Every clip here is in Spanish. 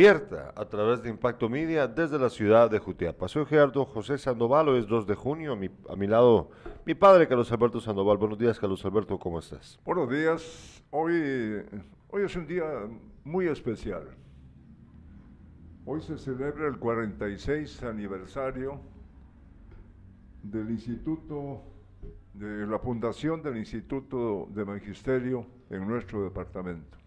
abierta a través de Impacto Media desde la ciudad de Jutiapa. Soy Gerardo José Sandoval, hoy es 2 de junio, a mi, lado mi padre Carlos Alberto Sandoval. Buenos días Carlos Alberto, ¿cómo estás? Buenos días, hoy, hoy es un día muy especial. Hoy se celebra el 46 aniversario del Instituto, de la fundación del Instituto de Magisterio en nuestro departamento.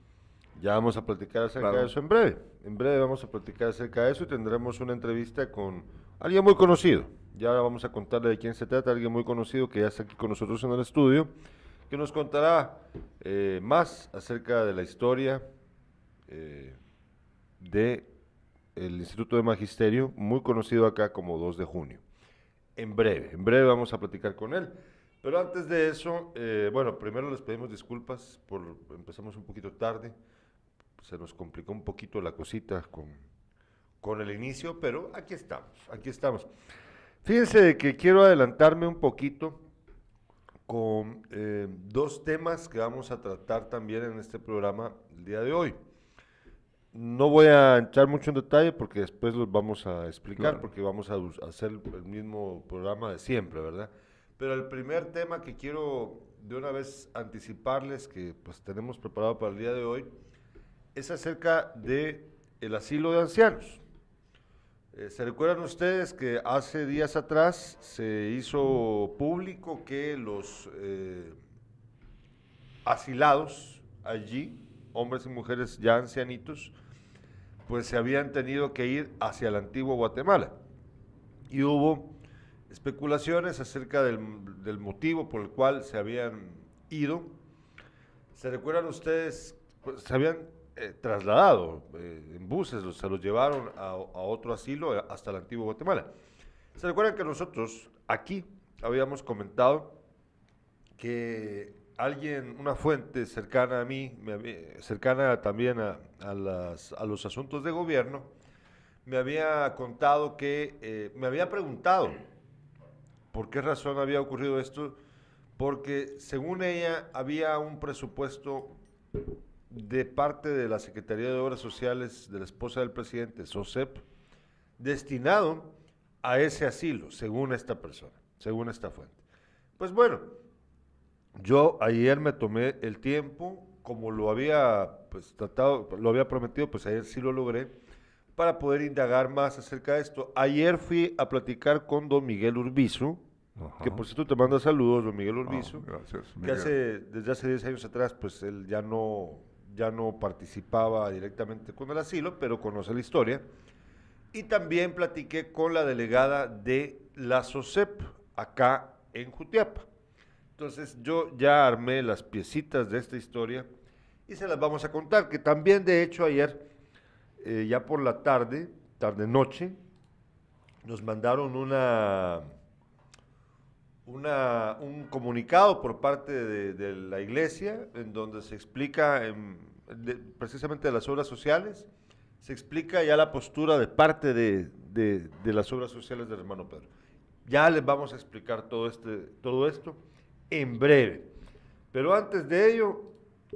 Ya vamos a platicar acerca Claro. de eso en breve. En breve vamos a platicar acerca de eso y tendremos una entrevista con alguien muy conocido. Ya vamos a contarle de quién se trata, alguien muy conocido que ya está aquí con nosotros en el estudio, que nos contará eh, más acerca de la historia eh, de el Instituto de Magisterio, muy conocido acá como 2 de junio. En breve, en breve vamos a platicar con él. Pero antes de eso, eh, bueno, primero les pedimos disculpas por empezamos un poquito tarde se nos complicó un poquito la cosita con, con el inicio, pero aquí estamos, aquí estamos. Fíjense de que quiero adelantarme un poquito con eh, dos temas que vamos a tratar también en este programa el día de hoy. No voy a entrar mucho en detalle porque después los vamos a explicar, Claro. porque vamos a, a hacer el mismo programa de siempre, ¿verdad? Pero el primer tema que quiero de una vez anticiparles que pues tenemos preparado para el día de hoy es acerca de el asilo de ancianos. Eh, ¿Se recuerdan ustedes que hace días atrás se hizo público que los eh, asilados allí, hombres y mujeres ya ancianitos, pues se habían tenido que ir hacia el antiguo Guatemala? Y hubo especulaciones acerca del, motivo por el cual se habían ido. ¿Se recuerdan ustedes? Pues, eh, trasladado eh, en buses, se los llevaron a, otro asilo eh, hasta el antiguo Guatemala. ¿Se recuerdan que nosotros aquí habíamos comentado que alguien, una fuente cercana a mí, cercana también a, a los asuntos de gobierno, me había contado que, me había preguntado por qué razón había ocurrido esto, porque según ella había un presupuesto de parte de la Secretaría de Obras Sociales de la esposa del presidente, SOSEP, destinado a ese asilo, según esta persona, según esta fuente. Pues bueno, yo ayer me tomé el tiempo, como lo había pues tratado, lo había prometido, pues ayer sí lo logré, para poder indagar más acerca de esto. Ayer fui a platicar con don Miguel Urbizo, que por cierto te manda saludos, don Miguel Ah, Urbizo, gracias, que hace, desde hace 10 años atrás, pues él ya no, ya no participaba directamente con el asilo, pero conoce la historia. Y también platiqué con la delegada de la SOCEP, acá en Jutiapa. Entonces yo ya armé las piecitas de esta historia y se las vamos a contar, que también de hecho ayer, eh, ya por la tarde, tarde-noche, nos mandaron una, una, un comunicado por parte de, la iglesia en donde se explica precisamente de las obras sociales, se explica ya la postura de parte de, las obras sociales del hermano Pedro. Ya les vamos a explicar todo, este, todo esto en breve. Pero antes de ello,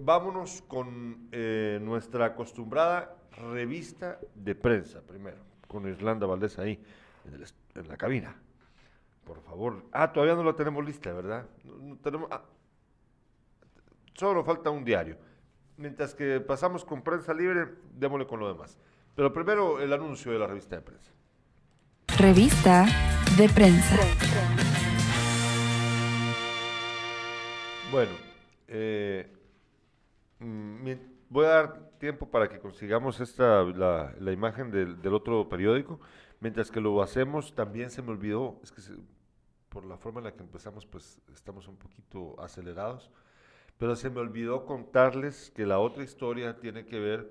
vámonos con eh, nuestra acostumbrada revista de prensa, primero, con Irlanda Valdés ahí, en la cabina. Por favor. Ah, todavía no la tenemos lista, ¿verdad? No, no tenemos, ah, solo falta un diario. Mientras que pasamos con prensa libre, démosle con lo demás. Pero primero el anuncio de la revista de prensa. Revista de prensa. Bueno, eh, mm, voy a dar tiempo para que consigamos esta, la, la imagen del, del otro periódico. Mientras que lo hacemos, también se me olvidó, es que se- por la forma en la que empezamos, pues estamos un poquito acelerados, pero se me olvidó contarles que la otra historia tiene que ver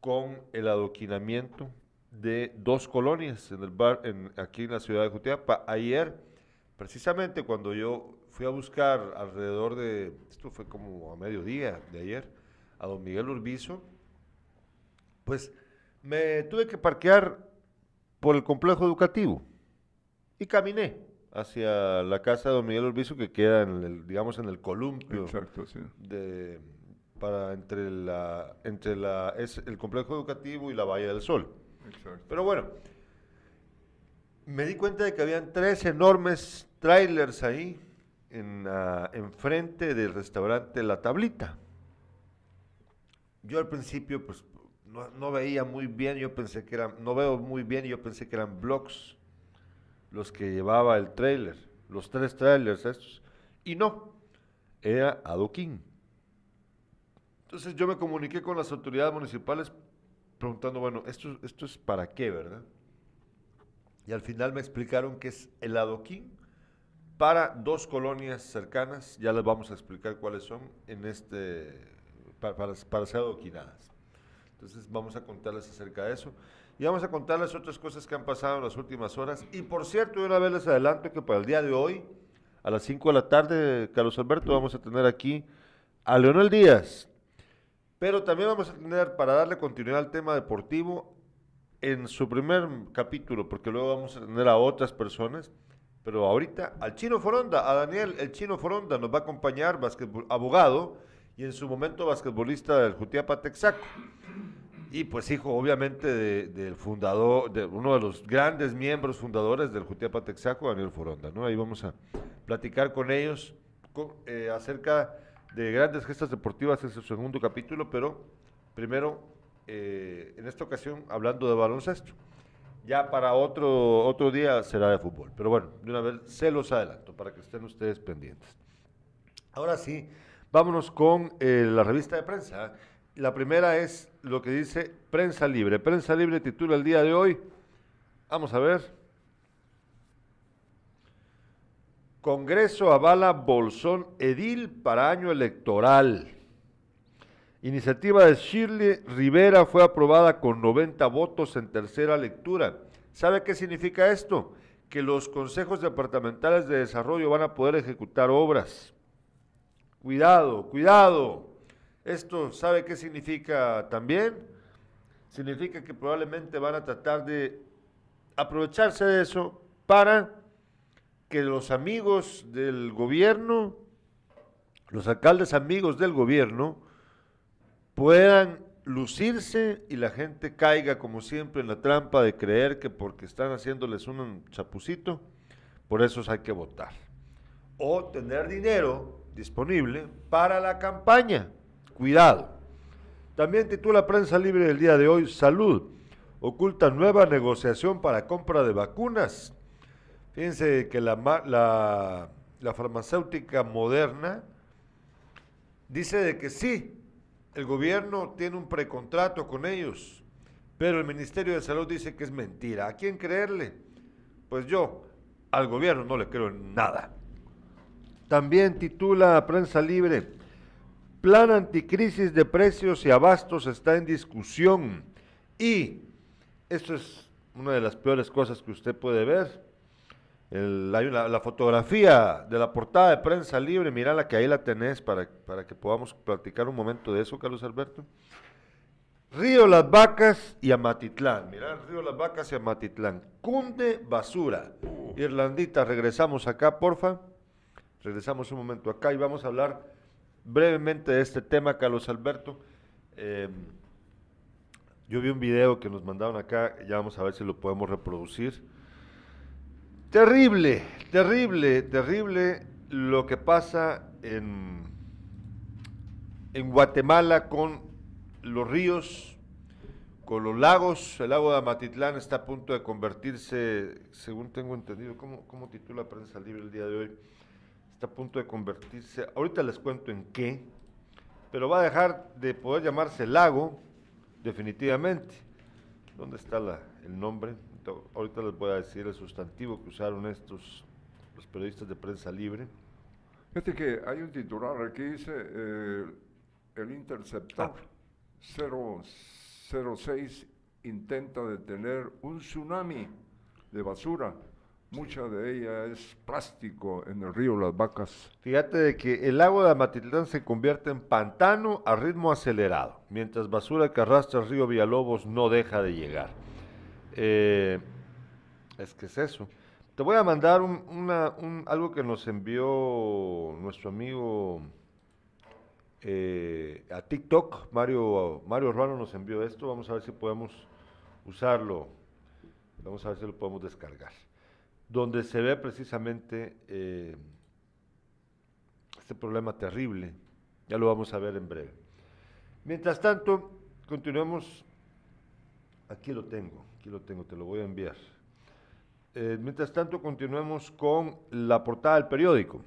con el adoquinamiento de dos colonias en el bar, en, aquí en la ciudad de Jutiapa. Ayer, precisamente cuando yo fui a buscar alrededor de, esto fue como a mediodía de ayer, a don Miguel Urbizo, pues me tuve que parquear por el complejo educativo y caminé hacia la casa de don Miguel Urbizo que queda en el, digamos, en el columpio Exacto, sí. de, para entre la entre la es el complejo educativo y la Bahía del Sol. Exacto. Pero bueno, me di cuenta de que habían tres enormes trailers ahí en ah, enfrente del restaurante La Tablita. Yo al principio pues no, no veía muy bien, yo pensé que eran, no veo muy bien, yo pensé que eran blocks los que llevaba el trailer, los tres trailers estos. Y no, era adoquín. Entonces yo me comuniqué con las autoridades municipales preguntando, bueno, esto, es para qué, ¿verdad? Y al final me explicaron que es el adoquín para dos colonias cercanas, ya les vamos a explicar cuáles son en este, para, para, para ser adoquinadas. Entonces vamos a contarles acerca de eso. Y vamos a contarles otras cosas que han pasado en las últimas horas. Y por cierto, de una vez les adelanto que para el día de hoy, a las 5 de la tarde, Carlos Alberto, vamos a tener aquí a Leonel Díaz. Pero también vamos a tener, para darle continuidad al tema deportivo, en su primer capítulo, porque luego vamos a tener a otras personas, pero ahorita al Chino Foronda, a Daniel, el Chino Foronda, nos va a acompañar, abogado, y en su momento basquetbolista del Jutiapa Texaco. Y pues hijo, obviamente, de- del fundador, de uno de los grandes miembros fundadores del Jutiapa Texaco, Daniel Foronda, ¿no? Ahí vamos a platicar con ellos eh, acerca de grandes gestas deportivas en su segundo capítulo, pero primero, eh, en esta ocasión, hablando de baloncesto. Ya para otro, otro día será de fútbol. Pero bueno, de una vez se los adelanto para que estén ustedes pendientes. Ahora sí, vámonos con eh, la revista de prensa. La primera es lo que dice Prensa Libre. Prensa Libre titula el día de hoy. Vamos a ver. Congreso avala Bolsón Edil para año electoral. Iniciativa de Shirley Rivera fue aprobada con 90 votos en tercera lectura. ¿Sabe qué significa esto? Que los consejos departamentales de desarrollo van a poder ejecutar obras. Cuidado, cuidado. Esto, ¿sabe qué significa también? Significa que probablemente van a tratar de aprovecharse de eso para que los amigos del gobierno, los alcaldes amigos del gobierno, puedan lucirse y la gente caiga como siempre en la trampa de creer que porque están haciéndoles un chapucito, por eso hay que votar. O tener dinero disponible para la campaña. Cuidado. También titula Prensa Libre del día de hoy, Salud. Oculta nueva negociación para compra de vacunas. Fíjense que la, la farmacéutica moderna dice de que sí, el gobierno tiene un precontrato con ellos, pero el Ministerio de Salud dice que es mentira. ¿A quién creerle? Pues yo, al gobierno no le creo en nada. También titula Prensa Libre, Plan anticrisis de precios y abastos está en discusión. Y esto es una de las peores cosas que usted puede ver. El- hay una- la fotografía de la portada de Prensa Libre, mírala que ahí la tenés para, para que podamos platicar un momento de eso, Carlos Alberto. Río Las Vacas y Amatitlán. Mirá, Río Las Vacas y Amatitlán. Cunde basura. Irlandita, regresamos acá, porfa. Regresamos un momento acá y vamos a hablar brevemente de este tema, Carlos Alberto. Eh, yo vi un video que nos mandaron acá, ya vamos a ver si lo podemos reproducir. Terrible, terrible, terrible lo que pasa en, en Guatemala con los ríos, con los lagos. El lago de Amatitlán está a punto de convertirse, según tengo entendido, ¿cómo, cómo titula Prensa Libre el día de hoy? Está a punto de convertirse, ahorita les cuento en qué, pero va a dejar de poder llamarse lago, definitivamente. ¿Dónde está la- el nombre? To- Ahorita les voy a decir el sustantivo que usaron estos, los periodistas de Prensa Libre. Fíjate que hay un titular aquí, dice eh, el interceptor 006 intenta detener un tsunami de basura. Mucha de ella es plástico en el río Las Vacas. Fíjate de que el lago de Amatitlán se convierte en pantano a ritmo acelerado, mientras basura que arrastra el río Villalobos no deja de llegar. Eh, es que es eso. Te voy a mandar algo que nos envió nuestro amigo eh, a TikTok. Mario, Mario Urbano nos envió esto. Vamos a ver si podemos usarlo. Vamos a ver si lo podemos descargar. Donde se ve precisamente eh, este problema terrible. Ya lo vamos a ver en breve. Mientras tanto, continuemos. Aquí lo tengo, aquí lo tengo, te lo voy a enviar. Eh, mientras tanto, continuemos con la portada del periódico.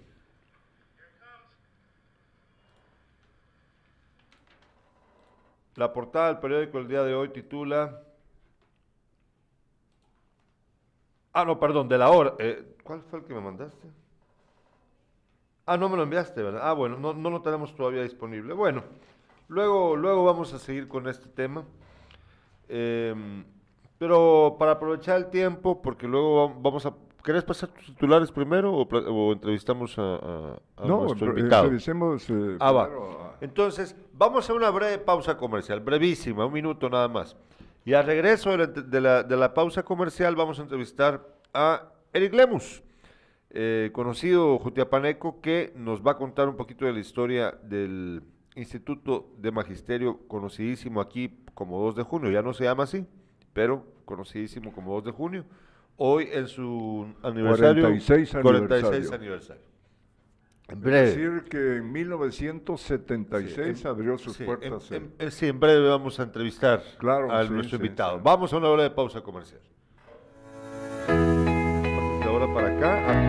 La portada del periódico el día de hoy titula... Ah, no, perdón, de la hora. Eh, ¿Cuál fue el que me mandaste? Ah, no me lo enviaste, ¿verdad? Ah, bueno, no, no lo tenemos todavía disponible. Bueno, luego, luego vamos a seguir con este tema. Em, pero para aprovechar el tiempo, porque luego vamos a... ¿Querés pasar tus titulares primero o, entrevistamos a, nuestro eh, invitado? Eh, ah, va. Entonces, vamos a una breve pausa comercial, brevísima, un minuto nada más. Y al regreso de la, de la, pausa comercial vamos a entrevistar a Eric Lemus, eh, conocido jutiapaneco, que nos va a contar un poquito de la historia del Instituto de Magisterio, conocidísimo aquí como 2 de junio, ya no se llama así, pero conocidísimo como 2 de junio, hoy en su aniversario, 46 46 aniversario. En breve. Es decir, que en 1976 abrió sus puertas. En, sí, en breve vamos a entrevistar a nuestro invitado. Vamos a una hora de pausa comercial. De ahora para acá.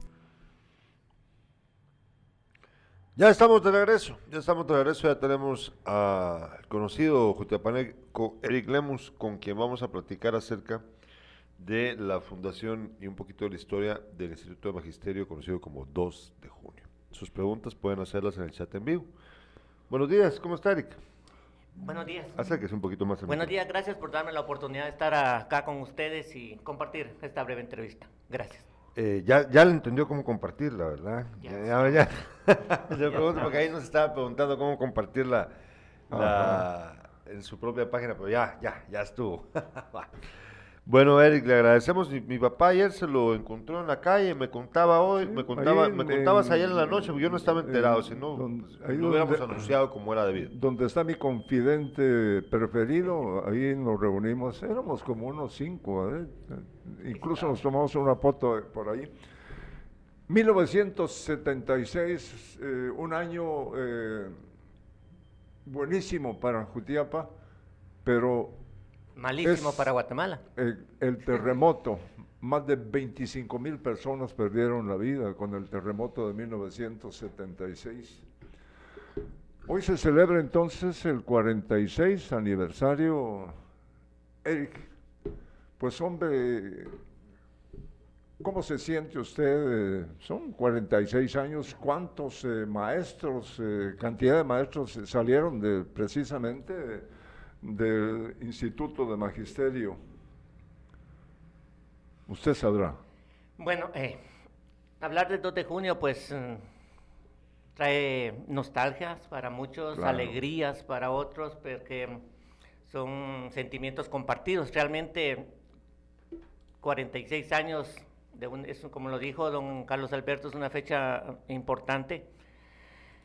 Ya estamos de regreso, ya estamos de regreso, ya tenemos al conocido Jutiapaneco Eric Lemus, con quien vamos a platicar acerca de la fundación y un poquito de la historia del Instituto de Magisterio, conocido como 2 de junio. Sus preguntas pueden hacerlas en el chat en vivo. Buenos días, ¿cómo está Eric? Buenos días. es un poquito más. Buenos días, gracias por darme la oportunidad de estar acá con ustedes y compartir esta breve entrevista. Gracias. Eh, ya, ya le entendió cómo compartirla, ¿verdad? Ya, ya, ya. Yo pregunto porque ahí nos estaba preguntando cómo compartirla en su propia página, pero ya, ya, ya estuvo. Bueno, Eric, le agradecemos. Mi, papá ayer se lo encontró en la calle, me contaba hoy, me contaba, me contabas ayer en la noche, yo no estaba enterado, si no, pues, lo hubiéramos anunciado como era debido. Donde está mi confidente preferido, ahí nos reunimos, éramos como unos cinco, ¿eh? incluso nos tomamos una foto por ahí. 1976, eh, un año eh, buenísimo para Jutiapa, pero Malísimo para Guatemala. El, terremoto, más de 25 mil personas perdieron la vida con el terremoto de 1976. Hoy se celebra entonces el 46 aniversario. Eric, pues hombre, ¿cómo se siente usted? Son 46 años, ¿cuántos eh, maestros, eh, cantidad de maestros salieron de precisamente del Instituto de Magisterio. Usted sabrá. Bueno, eh, hablar del 2 de junio pues mm, trae nostalgias para muchos, alegrías para otros, porque son sentimientos compartidos. Realmente 46 años, de un, como lo dijo don Carlos Alberto, es una fecha importante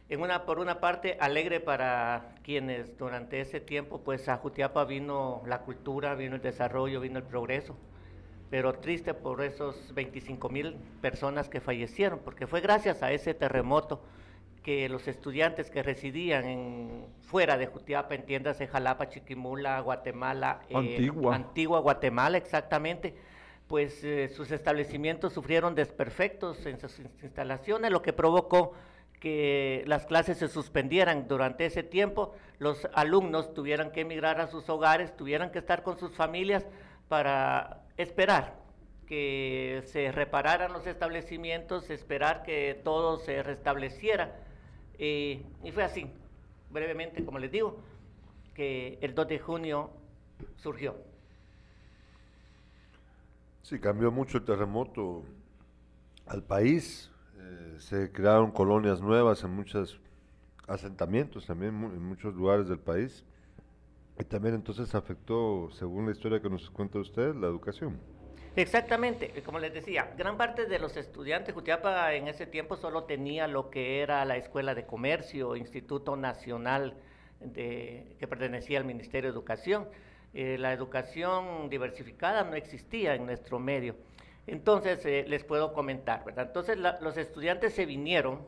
en una, por una parte, alegre para quienes durante ese tiempo, pues a Jutiapa vino la cultura, vino el desarrollo, vino el progreso, pero triste por esos 25 mil personas que fallecieron, porque fue gracias a ese terremoto que los estudiantes que residían en, fuera de Jutiapa, entiéndase Jalapa, Chiquimula, Guatemala, eh, Antigua. Antigua Guatemala, exactamente, pues eh, sus establecimientos sufrieron desperfectos en sus instalaciones, lo que provocó que las clases se suspendieran durante ese tiempo, los alumnos tuvieran que emigrar a sus hogares, tuvieran que estar con sus familias para esperar que se repararan los establecimientos, esperar que todo se restableciera. Y fue así, brevemente, como les digo, que el 2 de junio surgió. Sí, cambió mucho el terremoto al país, eh, se crearon colonias nuevas en muchos asentamientos también en muchos lugares del país. Y también entonces afectó, según la historia que nos cuenta usted, la educación. Exactamente, como les decía, gran parte de los estudiantes, Jutiapa en ese tiempo solo tenía lo que era la Escuela de Comercio, Instituto Nacional de, que pertenecía al Ministerio de Educación. Eh, la educación diversificada no existía en nuestro medio. Entonces, eh, les puedo comentar, ¿verdad? Entonces, los estudiantes se vinieron,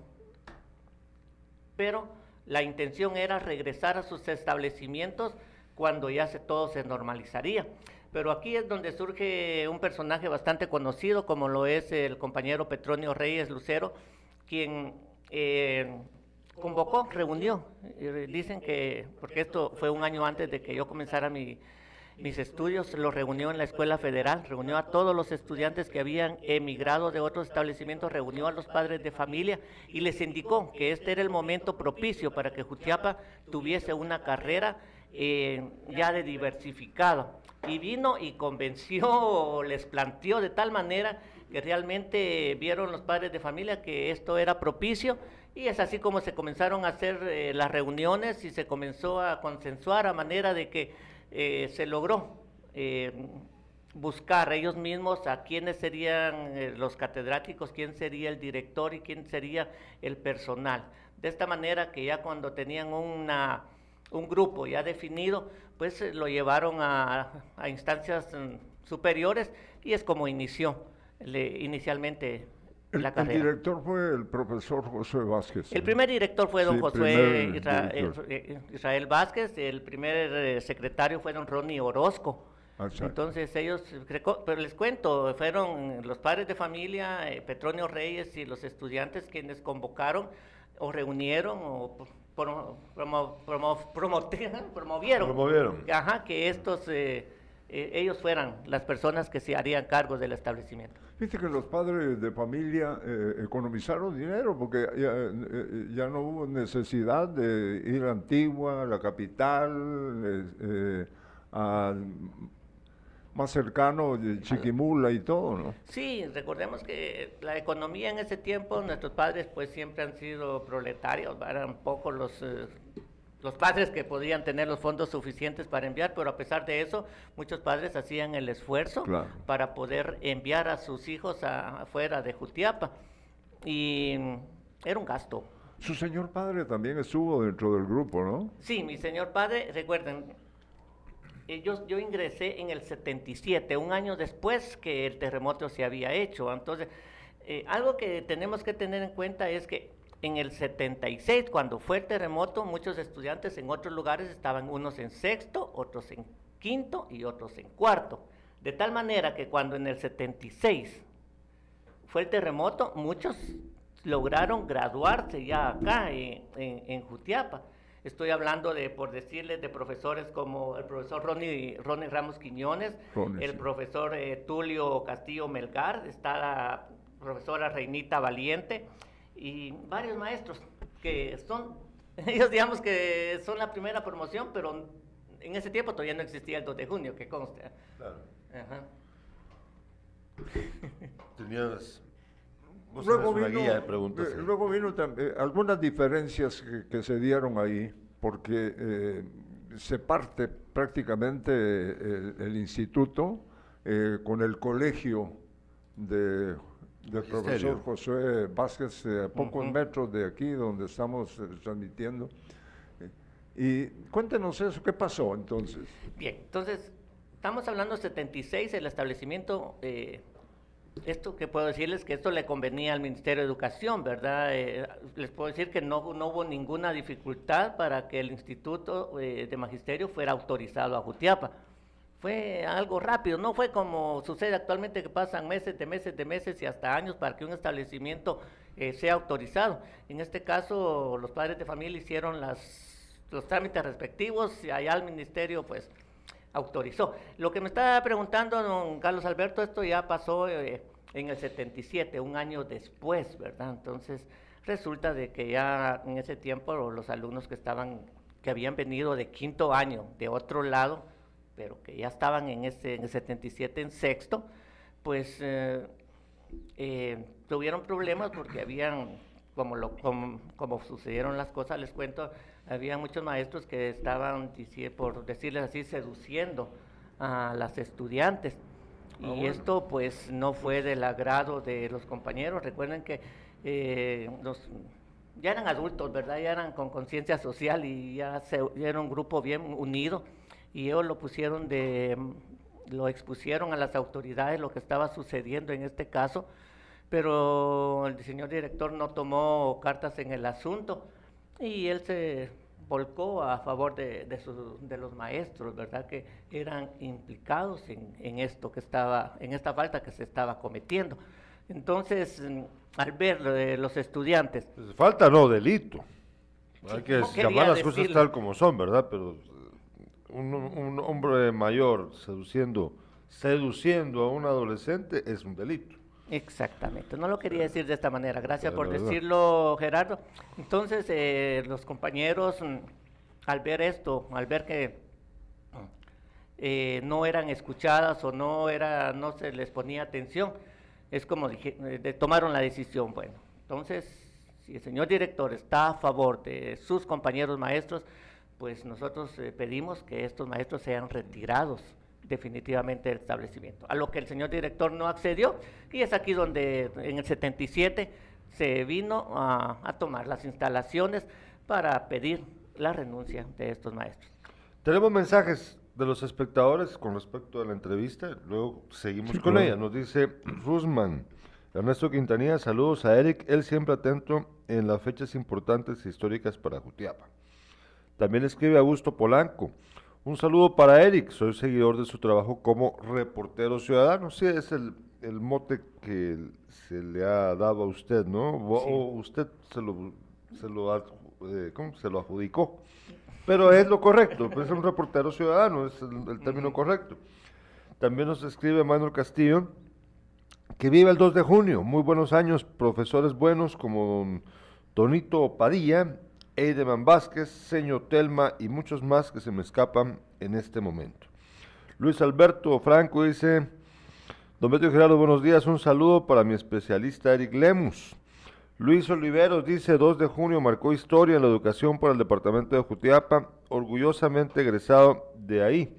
pero la intención era regresar a sus establecimientos cuando ya se, todo se normalizaría. Pero aquí es donde surge un personaje bastante conocido, como lo es el compañero Petronio Reyes Lucero, quien eh, convocó, reunió. dicen que, porque esto fue un año antes de que yo comenzara mi, mis estudios, los reunió en la Escuela Federal, reunió a todos los estudiantes que habían emigrado de otros establecimientos, reunió a los padres de familia y les indicó que este era el momento propicio para que Jutiapa tuviese una carrera eh, ya de diversificado. Y vino y convenció, les planteó de tal manera que realmente vieron los padres de familia que esto era propicio y es así como se comenzaron a hacer eh, las reuniones y se comenzó a consensuar a manera de que eh, se logró eh, buscar ellos mismos a quiénes serían eh, los catedráticos, quién sería el director y quién sería el personal. De esta manera que ya cuando tenían un grupo ya definido, pues lo llevaron a, instancias mm, superiores y es como inició inicialmente el, director fue el profesor José Vázquez. El primer director fue don José eh, Israel, Vázquez, el primer eh, secretario fue don Ronnie Orozco. Entonces ellos, pero les cuento, fueron los padres de familia, eh, Petronio Reyes y los estudiantes quienes convocaron o reunieron o promovieron, promovieron. que estos eh, ellos fueran las personas que se harían cargo del establecimiento. Dice que los padres de familia eh, economizaron dinero porque eh, ya, no hubo necesidad de ir a Antigua, a la capital, más cercano, Chiquimula y todo, ¿no? Sí, recordemos que la economía en ese tiempo, nuestros padres pues siempre han sido proletarios, eran pocos los los padres que podían tener los fondos suficientes para enviar, pero a pesar de eso, muchos padres hacían el esfuerzo para poder enviar a sus hijos afuera de Jutiapa. Y era un gasto. Su señor padre también estuvo dentro del grupo, ¿no? Sí, mi señor padre, recuerden, eh, yo, yo ingresé en el 77, un año después que el terremoto se había hecho. Entonces, eh, algo que tenemos que tener en cuenta es que en el 76, cuando fue el terremoto, muchos estudiantes en otros lugares estaban unos en sexto, otros en quinto y otros en cuarto. De tal manera que cuando en el 76 fue el terremoto, muchos lograron graduarse ya acá en, Jutiapa. Estoy hablando de, por decirles, de profesores como el profesor Ronnie, Ronnie Ramos Quiñones, el profesor eh, Tulio Castillo Melgar, está la profesora Reinita Valiente, y varios maestros que son, ellos digamos que son la primera promoción, pero en ese tiempo todavía no existía el 2 de junio, que conste. Claro. Ajá. Tenías luego vino, guía de eh, luego vino también, eh, algunas diferencias que, se dieron ahí, porque eh, se parte prácticamente el, instituto con el colegio de del profesor José Vázquez, eh, a pocos metros de aquí donde estamos eh, transmitiendo. Eh, y cuéntenos eso, ¿qué pasó entonces? Bien, entonces, estamos hablando de 76, el establecimiento, esto que puedo decirles que esto le convenía al Ministerio de Educación, ¿verdad? les puedo decir que no, no hubo ninguna dificultad para que el Instituto de Magisterio fuera autorizado a Jutiapa fue algo rápido, no fue como sucede actualmente que pasan meses de meses de meses y hasta años para que un establecimiento eh, sea autorizado. En este caso, los padres de familia hicieron las, los trámites respectivos y allá el ministerio pues autorizó. Lo que me estaba preguntando don Carlos Alberto, esto ya pasó eh, en el 77, un año después, ¿verdad? Entonces resulta de que ya en ese tiempo los alumnos que estaban, que habían venido de quinto año de otro lado, pero que ya estaban en, ese, en el 77 en sexto, pues eh, eh, tuvieron problemas porque habían, como, lo, como, sucedieron las cosas, les cuento, había muchos maestros que estaban, por decirles así, seduciendo a las estudiantes. Ah, y esto pues no fue del agrado de los compañeros. Recuerden que eh, ya eran adultos, ¿verdad? Ya eran con conciencia social y ya, se, ya era un grupo bien unido y ellos lo pusieron de, lo expusieron a las autoridades lo que estaba sucediendo en este caso, pero el señor director no tomó cartas en el asunto y él se volcó a favor de, de, los maestros, ¿verdad? Que eran implicados en, esto que estaba, en esta falta que se estaba cometiendo. Entonces, al ver de los estudiantes. Pues falta no, delito. Hay que llamar las cosas tal como son, ¿verdad? Pero un, hombre mayor seduciendo, seduciendo a un adolescente es un delito. Exactamente, no lo quería decir de esta manera, gracias por decirlo Gerardo. Entonces eh, los compañeros mm, al ver esto, al ver que eh, no eran escuchadas o no, era, no se les ponía atención, es como dije, eh, tomaron la decisión, bueno, entonces si el señor director está a favor de sus compañeros maestros, pues nosotros eh, pedimos que estos maestros sean retirados definitivamente del establecimiento. A lo que el señor director no accedió y es aquí donde en el 77 se vino a, tomar las instalaciones para pedir la renuncia de estos maestros. Tenemos mensajes de los espectadores con respecto a la entrevista, luego seguimos con ella. Nos dice Rusman, Ernesto Quintanilla, saludos a Eric, él siempre atento en las fechas importantes e históricas para Jutiapa. También escribe Augusto Polanco. Un saludo para Eric, soy seguidor de su trabajo como reportero ciudadano. Sí, es el, mote que se le ha dado a usted, ¿no? O usted se lo, se lo, eh, se lo adjudicó. Pero es lo correcto, pues es un reportero ciudadano, es el, término correcto. También nos escribe Manuel Castillo, que vive el 2 de junio. Muy buenos años, profesores buenos como don Tonito Padilla Eideman Vázquez, Señor Telma y muchos más que se me escapan en este momento. Luis Alberto Franco dice, Don Beto y Gerardo, buenos días, un saludo para mi especialista Eric Lemus. Luis Oliveros dice, 2 de junio marcó historia en la educación para el departamento de Jutiapa, orgullosamente egresado de ahí,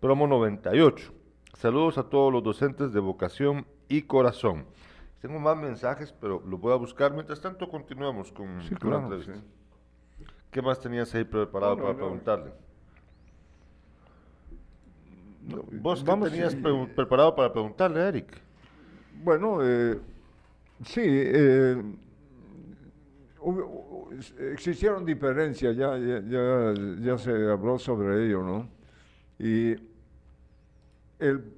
promo 98. Saludos a todos los docentes de vocación y corazón. Tengo más mensajes, pero los voy a buscar. Mientras tanto, continuamos con, la entrevista. ¿Qué más tenías ahí preparado para preguntarle? ¿Vos qué tenías preparado para preguntarle, Eric? Bueno, eh, sí, eh, existieron diferencias, ya, ya, ya, se habló sobre ello, ¿no? Y el,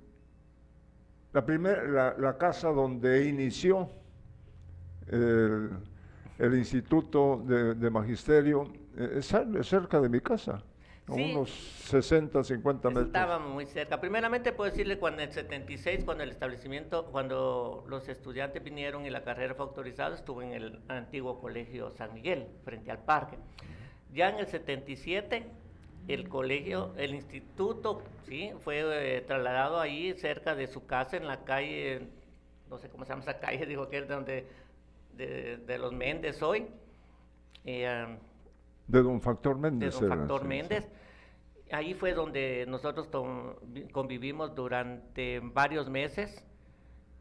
la, primera la, casa donde inició el, el Instituto de Magisterio eh, es cerca de mi casa, unos 60, 50 metros. Estábamos muy cerca. Primeramente puedo decirle cuando en el 76, cuando el establecimiento, cuando los estudiantes vinieron y la carrera fue autorizada, estuve en el antiguo colegio San Miguel, frente al parque. Ya en el 77, el colegio, el instituto, sí, fue eh, trasladado ahí cerca de su casa en la calle, no sé cómo se llama esa calle, digo que es donde de, los Méndez hoy. Eh, de don Factor Méndez. De don Factor Méndez. Ahí fue donde nosotros convivimos durante varios meses.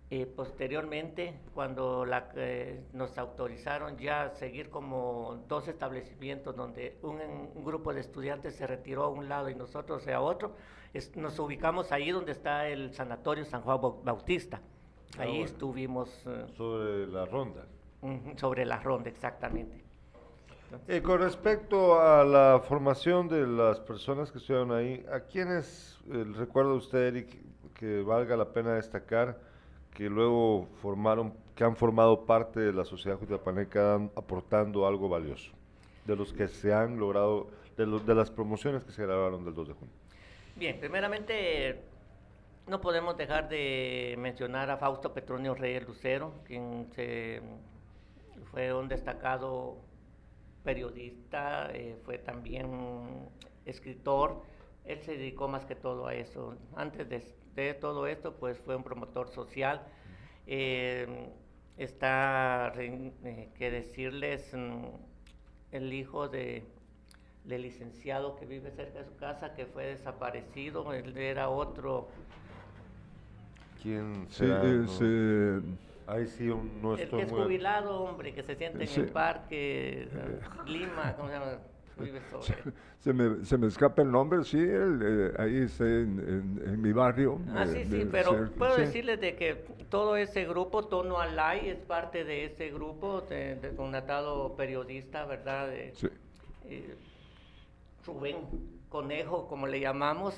Eh, posteriormente, cuando la, eh, nos autorizaron ya seguir como dos establecimientos donde un, un, grupo de estudiantes se retiró a un lado y nosotros a otro, es, nos ubicamos ahí donde está el Sanatorio San Juan Bautista. Ahí Ah, estuvimos Eh, sobre la ronda. uh, sobre la ronda, exactamente. Eh, con respecto a la formación de las personas que estuvieron ahí, ¿a quiénes eh, recuerda usted, Eric, que valga la pena destacar que luego formaron, que han formado parte de la sociedad jutiapaneca aportando algo valioso? De los que se han logrado, de, los, de las promociones que se grabaron del 2 de junio. Bien, primeramente no podemos dejar de mencionar a Fausto Petronio Reyes Lucero, quien se, fue un destacado periodista, eh, fue también escritor, él se dedicó más que todo a eso. Antes de, de todo esto, pues fue un promotor social. Eh, está eh, que decirles mm, el hijo de del licenciado que vive cerca de su casa que fue desaparecido, él era otro. ¿Quién Sí, será? es, No. Ahí sí El que es muy- jubilado, hombre, que se siente Sí. en el parque, Lima, ¿cómo se llama? Se, me, se me escapa el nombre, sí, él, eh, ahí está en, en- en mi barrio. Ah, eh, sí, sí, pero puedo sí. decirles de que todo ese grupo, Tono Alay, es parte de ese grupo, de, de connotado periodista, ¿verdad? De, Sí. eh, Rubén Conejo, como le llamamos,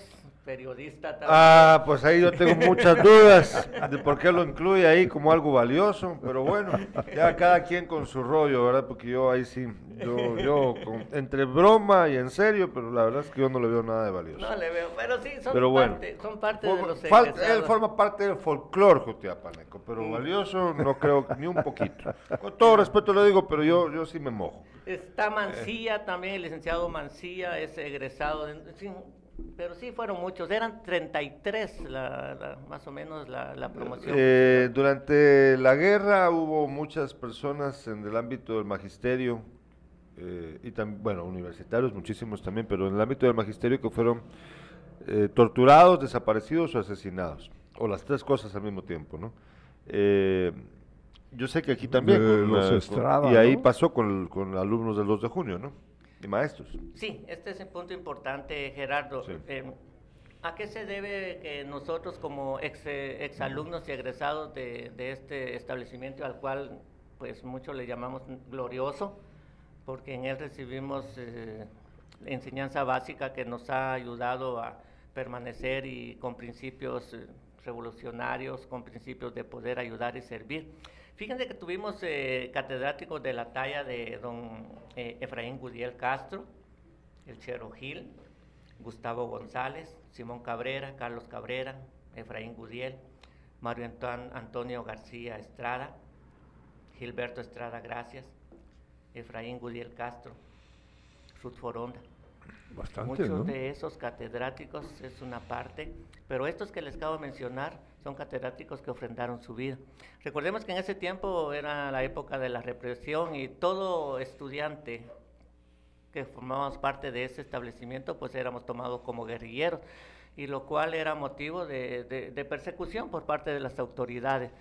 periodista también. Ah, pues ahí yo tengo muchas dudas de por qué lo incluye ahí como algo valioso, pero bueno, ya cada quien con su rollo, ¿verdad? Porque yo ahí sí, yo, yo con- entre broma y en serio, pero la verdad es que yo no le veo nada de valioso. No le veo, pero sí, son Pero bueno. parte, son parte de los él forma parte del folclore jutiapaneco, pero valioso no creo ni un poquito. Con todo respeto lo digo, pero yo, yo sí me mojo. Está Mancilla también, el licenciado Mancilla es egresado, de- sí, pero sí fueron muchos, eran 33 la, la- más o menos la, la promoción. Eh, durante la guerra hubo muchas personas en el ámbito del magisterio, eh, y también, bueno, universitarios muchísimos también, pero en el ámbito del magisterio que fueron eh, torturados, desaparecidos o asesinados, o las tres cosas al mismo tiempo, ¿no? Eh, yo sé que aquí también, De con, los con- Estrada, y ahí ¿no? pasó con, con alumnos del 2 de junio, ¿no? Y maestros. Sí, este es un punto importante, Gerardo. Sí. Eh, ¿A qué se debe que nosotros como ex, exalumnos y egresados de, de este establecimiento al cual pues muchos le llamamos glorioso, porque en él recibimos eh, enseñanza básica que nos ha ayudado a permanecer y con principios eh, revolucionarios, con principios de poder ayudar y servir. Fíjense que tuvimos eh, catedráticos de la talla de don eh, Efraín Gudiel Castro, el Chero Gil, Gustavo González, Simón Cabrera, Carlos Cabrera, Efraín Gudiel, Mario Antonio García Estrada, Gilberto Estrada Gracias, Efraín Gudiel Castro, Ruth Foronda. Bastante, Muchos ¿no? de esos catedráticos es una parte, pero estos que les acabo de mencionar son catedráticos que ofrendaron su vida. Recordemos que en ese tiempo era la época de la represión y todo estudiante que formábamos parte de ese establecimiento, pues éramos tomados como guerrilleros, y lo cual era motivo de, de- persecución por parte de las autoridades.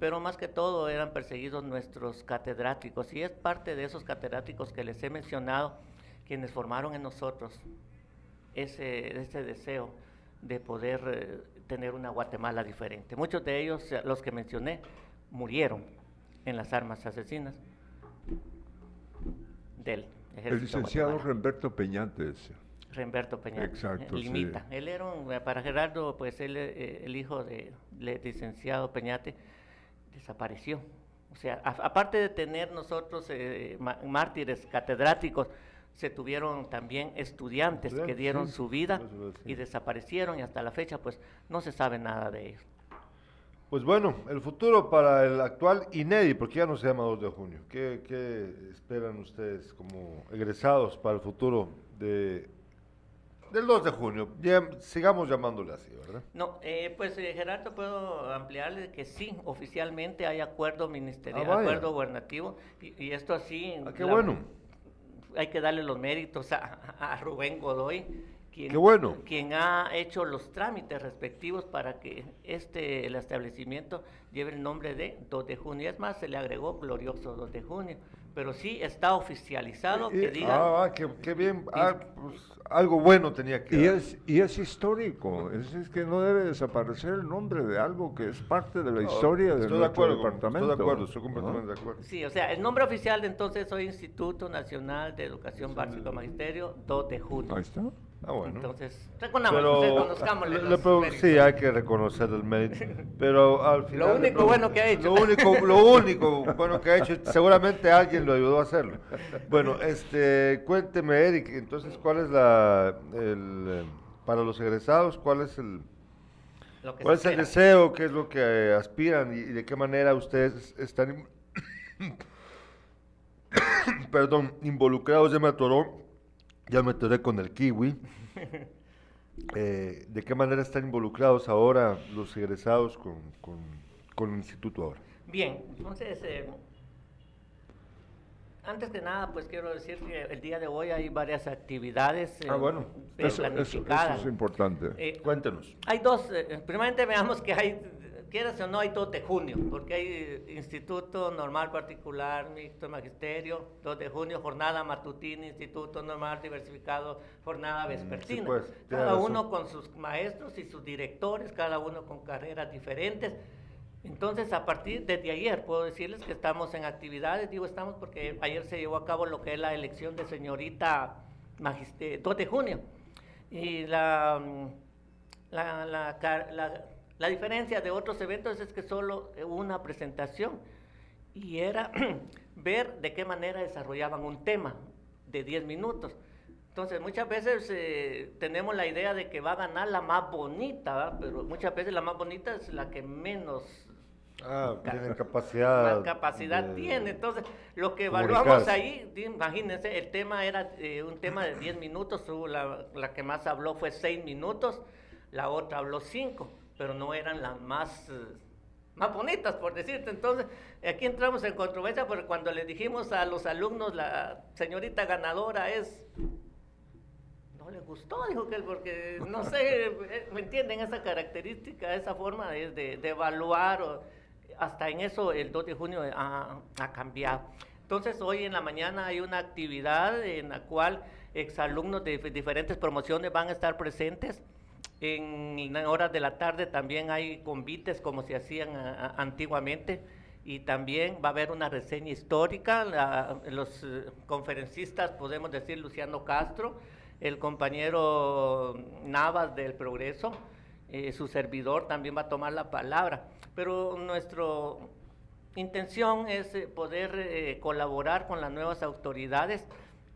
Pero más que todo eran perseguidos nuestros catedráticos, y es parte de esos catedráticos que les he mencionado, quienes formaron en nosotros ese, ese deseo de poder eh, tener una Guatemala diferente. Muchos de ellos, eh, los que mencioné, murieron en las armas asesinas del El ejército licenciado guatemalteco. Remberto Peñantes. Remberto Peña. Exacto, sí. Limita. Él era un, eh, para Gerardo, pues él, eh, el hijo del licenciado Peñate, desapareció. O sea, a- aparte de tener nosotros eh, mártires catedráticos, se tuvieron también estudiantes que dieron sí, su vida y desaparecieron y hasta la fecha pues no se sabe nada de ellos. Pues bueno, el futuro para el actual INEDI, porque ya no se llama 2 de junio. ¿Qué, qué esperan ustedes como egresados para el futuro de, del 2 de junio? Ya- sigamos llamándole así, ¿verdad? No, eh, pues eh, Gerardo, puedo ampliarle que sí, oficialmente hay acuerdo ministerial, Ah, acuerdo gubernativo, y, y esto así... Ah, qué la- bueno. Hay que darle los méritos a, a Rubén Godoy, quien, Qué bueno. quien ha hecho los trámites respectivos para que este el establecimiento lleve el nombre de 2 de junio. Es más, se le agregó glorioso 2 de junio pero sí está oficializado que diga... Ah, qué, bien, ah, pues, algo bueno tenía que y es Y es histórico, es, que no debe desaparecer el nombre de algo que es parte de la historia de nuestro departamento. Estoy de acuerdo, estoy completamente de acuerdo. Sí, o sea, el nombre oficial de entonces hoy Instituto Nacional de Educación Básica Magisterio, 2 de junio. Ahí está. Ah, bueno. Entonces, reconozcámoslo. sí, hay que reconocer el mérito. Pero al final. Lo único bueno que ha hecho. Lo único, lo único bueno que ha hecho, seguramente alguien lo ayudó a hacerlo. Bueno, este, cuénteme, Eric, entonces, ¿cuál es la. El, para los egresados, cuál es el. ¿Cuál es el deseo? ¿Qué es lo que aspiran? ¿Y, de qué manera ustedes están. perdón, involucrados? Ya me atoró ya me atoré con el kiwi. Eh, ¿De qué manera están involucrados ahora los egresados con, con, el instituto ahora? Bien, entonces, eh, antes que nada, pues quiero decir que el día de hoy hay varias actividades ah, bueno, eso, planificadas. Eso, es importante. Eh, Cuéntenos. Hay dos, primeramente veamos que hay quieras o no, hay 2 de junio, porque hay Instituto Normal Particular, Mixto Magisterio, 2 de junio, jornada matutina, Instituto Normal Diversificado, jornada mm, vespertina. Pues, cada uno con sus maestros y sus directores, cada uno con carreras diferentes. Entonces, a partir de ayer, puedo decirles que estamos en actividades, digo estamos porque ayer se llevó a cabo lo que es la elección de señorita magister 2 de junio. Y la, mm, la, la, la la diferencia de otros eventos es que solo una presentación y era ver de qué manera desarrollaban un tema de 10 minutos. Entonces, muchas veces eh, tenemos la idea de que va a ganar la más bonita, pero muchas veces la más bonita es la que menos ah, tiene capacidad. capacidad tiene. Entonces, lo que evaluamos ahí, imagínense, el tema era eh, un tema de 10 minutos, la, la, que más habló fue 6 minutos, la otra habló 5 pero no eran las más, eh, más bonitas, por decirte. Entonces, aquí entramos en controversia porque cuando le dijimos a los alumnos, la señorita ganadora es... No le gustó, dijo que él, porque no sé, eh, ¿me entienden? Esa característica, esa forma de, de, evaluar, o, hasta en eso el 2 de junio ha, ha cambiado. Entonces, hoy en la mañana hay una actividad en la cual exalumnos de diferentes promociones van a estar presentes en horas de la tarde también hay convites como se hacían antiguamente y también va a haber una reseña histórica. los eh, conferencistas, podemos decir Luciano Castro, el compañero Navas del Progreso, eh, su servidor también va a tomar la palabra. Pero nuestra intención es eh, poder colaborar con las nuevas autoridades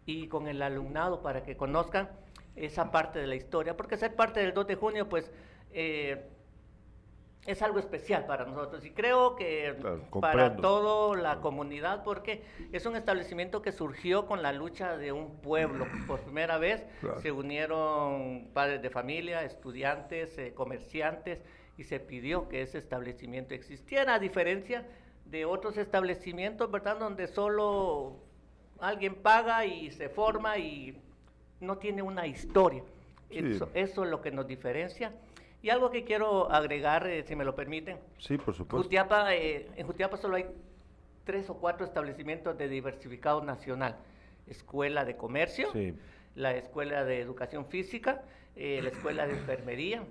y con el alumnado para que conozcan esa parte de la historia, porque ser parte del 2 de junio, pues, eh, es algo especial para nosotros y creo que para toda la comunidad, porque es un establecimiento que surgió con la lucha de un pueblo. Por primera vez se unieron padres de familia, estudiantes, eh, comerciantes, y se pidió que ese establecimiento existiera, a diferencia de otros establecimientos, ¿verdad?, donde solo alguien paga y se forma y no tiene una historia. Eso, es lo que nos diferencia. Y algo que quiero agregar, eh, si me lo permiten. Sí, por supuesto. Eh, en Jutiapa solo hay tres o cuatro establecimientos de diversificado nacional. Escuela de Comercio, la Escuela de Educación Física, eh, la Escuela de Enfermería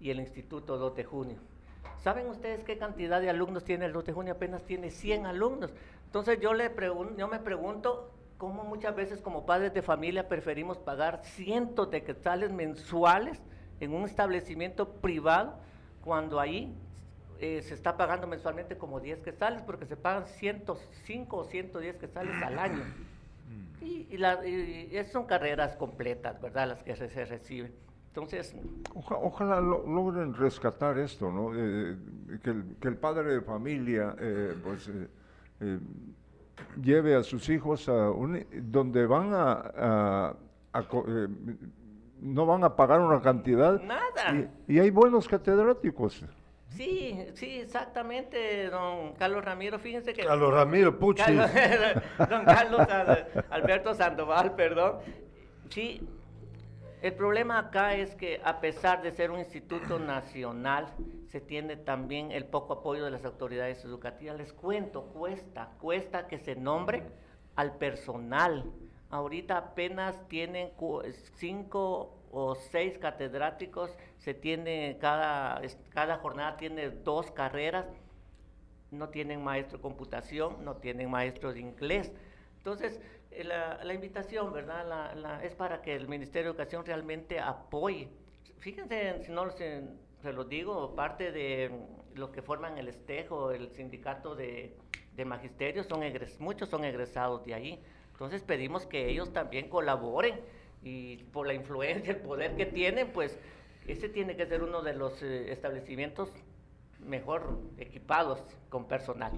y el Instituto 2 de Junio. ¿Saben ustedes qué cantidad de alumnos tiene el 2 de junio? Apenas tiene 100 alumnos. Entonces yo, le yo me pregunto, cómo muchas veces como padres de familia preferimos pagar cientos de quetzales mensuales en un establecimiento privado cuando ahí eh, se está pagando mensualmente como 10 quetzales porque se pagan 105 o 110 quetzales al año. Mm. Y, son carreras completas, ¿verdad? Las que se, reciben. Entonces... ojalá logren rescatar esto, ¿no? Eh, que, el, padre de familia, eh, pues lleve a sus hijos a un, donde van a, eh, no van a pagar una cantidad. Nada. Y, hay buenos catedráticos. Sí, sí, exactamente, don Carlos Ramiro, fíjense que... Carlos Ramiro, puchi. don Carlos Alberto Sandoval, perdón. Sí, El problema acá es que a pesar de ser un instituto nacional, se tiene también el poco apoyo de las autoridades educativas. Les cuento, cuesta, cuesta que se nombre al personal. Ahorita apenas tienen cinco o seis catedráticos, se tiene cada, cada jornada tiene dos carreras, no tienen maestro de computación, no tienen maestro de inglés. Entonces, eh, la, invitación, ¿verdad? es para que el Ministerio de Educación realmente apoye. Fíjense, si no se, se digo, parte de los que forman el Estejo, el sindicato de, de magisterio, son muchos son egresados de ahí. Entonces pedimos que ellos también colaboren y por la influencia, el poder que tienen, pues ese tiene que ser uno de los eh, establecimientos mejor equipados con personal.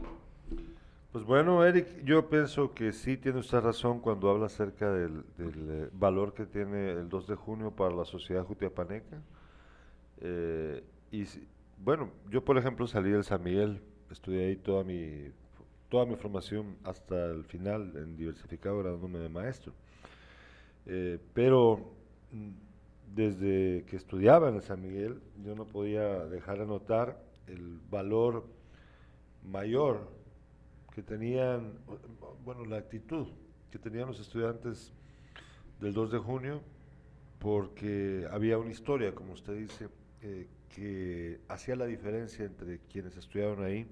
Pues bueno, Eric, yo pienso que sí tiene usted razón cuando habla acerca del, eh, valor que tiene el 2 de junio para la sociedad jutiapaneca. Eh, y bueno, yo por ejemplo salí del San Miguel, estudié ahí toda mi, toda mi formación hasta el final en diversificado graduándome de maestro. Eh, pero mm, desde que estudiaba en el San Miguel, yo no podía dejar de notar el valor mayor que tenían, bueno, la actitud que tenían los estudiantes del 2 de junio, porque había una historia, como usted dice, eh, que hacía la diferencia entre quienes estudiaron ahí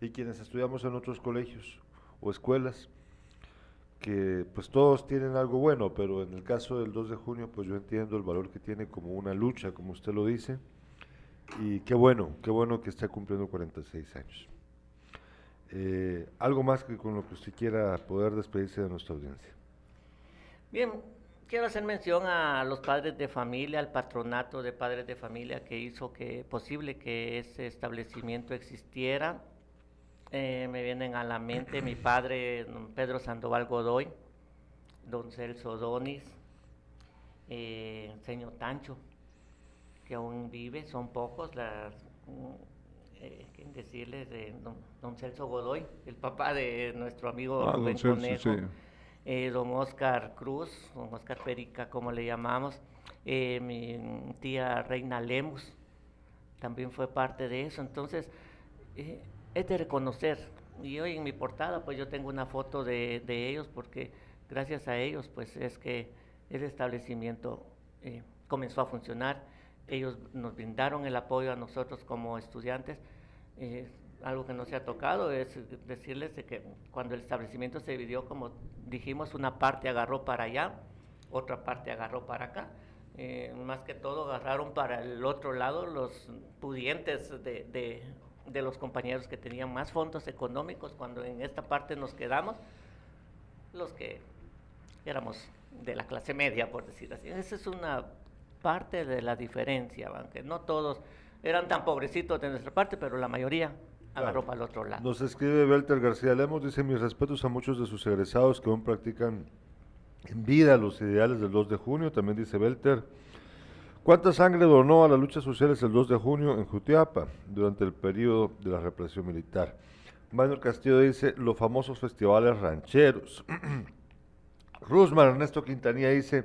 y quienes estudiamos en otros colegios o escuelas, que pues todos tienen algo bueno, pero en el caso del 2 de junio, pues yo entiendo el valor que tiene como una lucha, como usted lo dice, y qué bueno, qué bueno que esté cumpliendo 46 años. Eh, algo más que con lo que usted quiera poder despedirse de nuestra audiencia. Bien, quiero hacer mención a los padres de familia, al patronato de padres de familia que hizo que posible que ese establecimiento existiera. Eh, me vienen a la mente mi padre, Pedro Sandoval Godoy, don Celso Donis, eh, señor Tancho, que aún vive, son pocos, las eh, decirles, de don, Celso Godoy, el papá de nuestro amigo ah, Rubén Conejo, eh, don Oscar Cruz, don Oscar Perica, como le llamamos, eh, mi tía Reina Lemus, también fue parte de eso. Entonces, eh, es de reconocer. Y hoy en mi portada, pues yo tengo una foto de, de ellos, porque gracias a ellos, pues es que el establecimiento eh, comenzó a funcionar ellos nos brindaron el apoyo a nosotros como estudiantes. Eh, algo que no se ha tocado es decirles que cuando el establecimiento se dividió, como dijimos, una parte agarró para allá, otra parte agarró para acá. Eh, más que todo agarraron para el otro lado los pudientes de, de, de, los compañeros que tenían más fondos económicos, cuando en esta parte nos quedamos los que éramos de la clase media, por decir así. Esa es una parte de la diferencia, aunque no todos eran tan pobrecitos de nuestra parte, pero la mayoría agarró para el otro lado. Nos escribe Belter García Lemos, dice mis respetos a muchos de sus egresados que aún practican en vida los ideales del 2 de junio, también dice Belter. ¿Cuánta sangre donó a las luchas sociales el 2 de junio en Jutiapa durante el periodo de la represión militar? Manuel Castillo dice, los famosos festivales rancheros. Rusman Ernesto Quintanilla dice,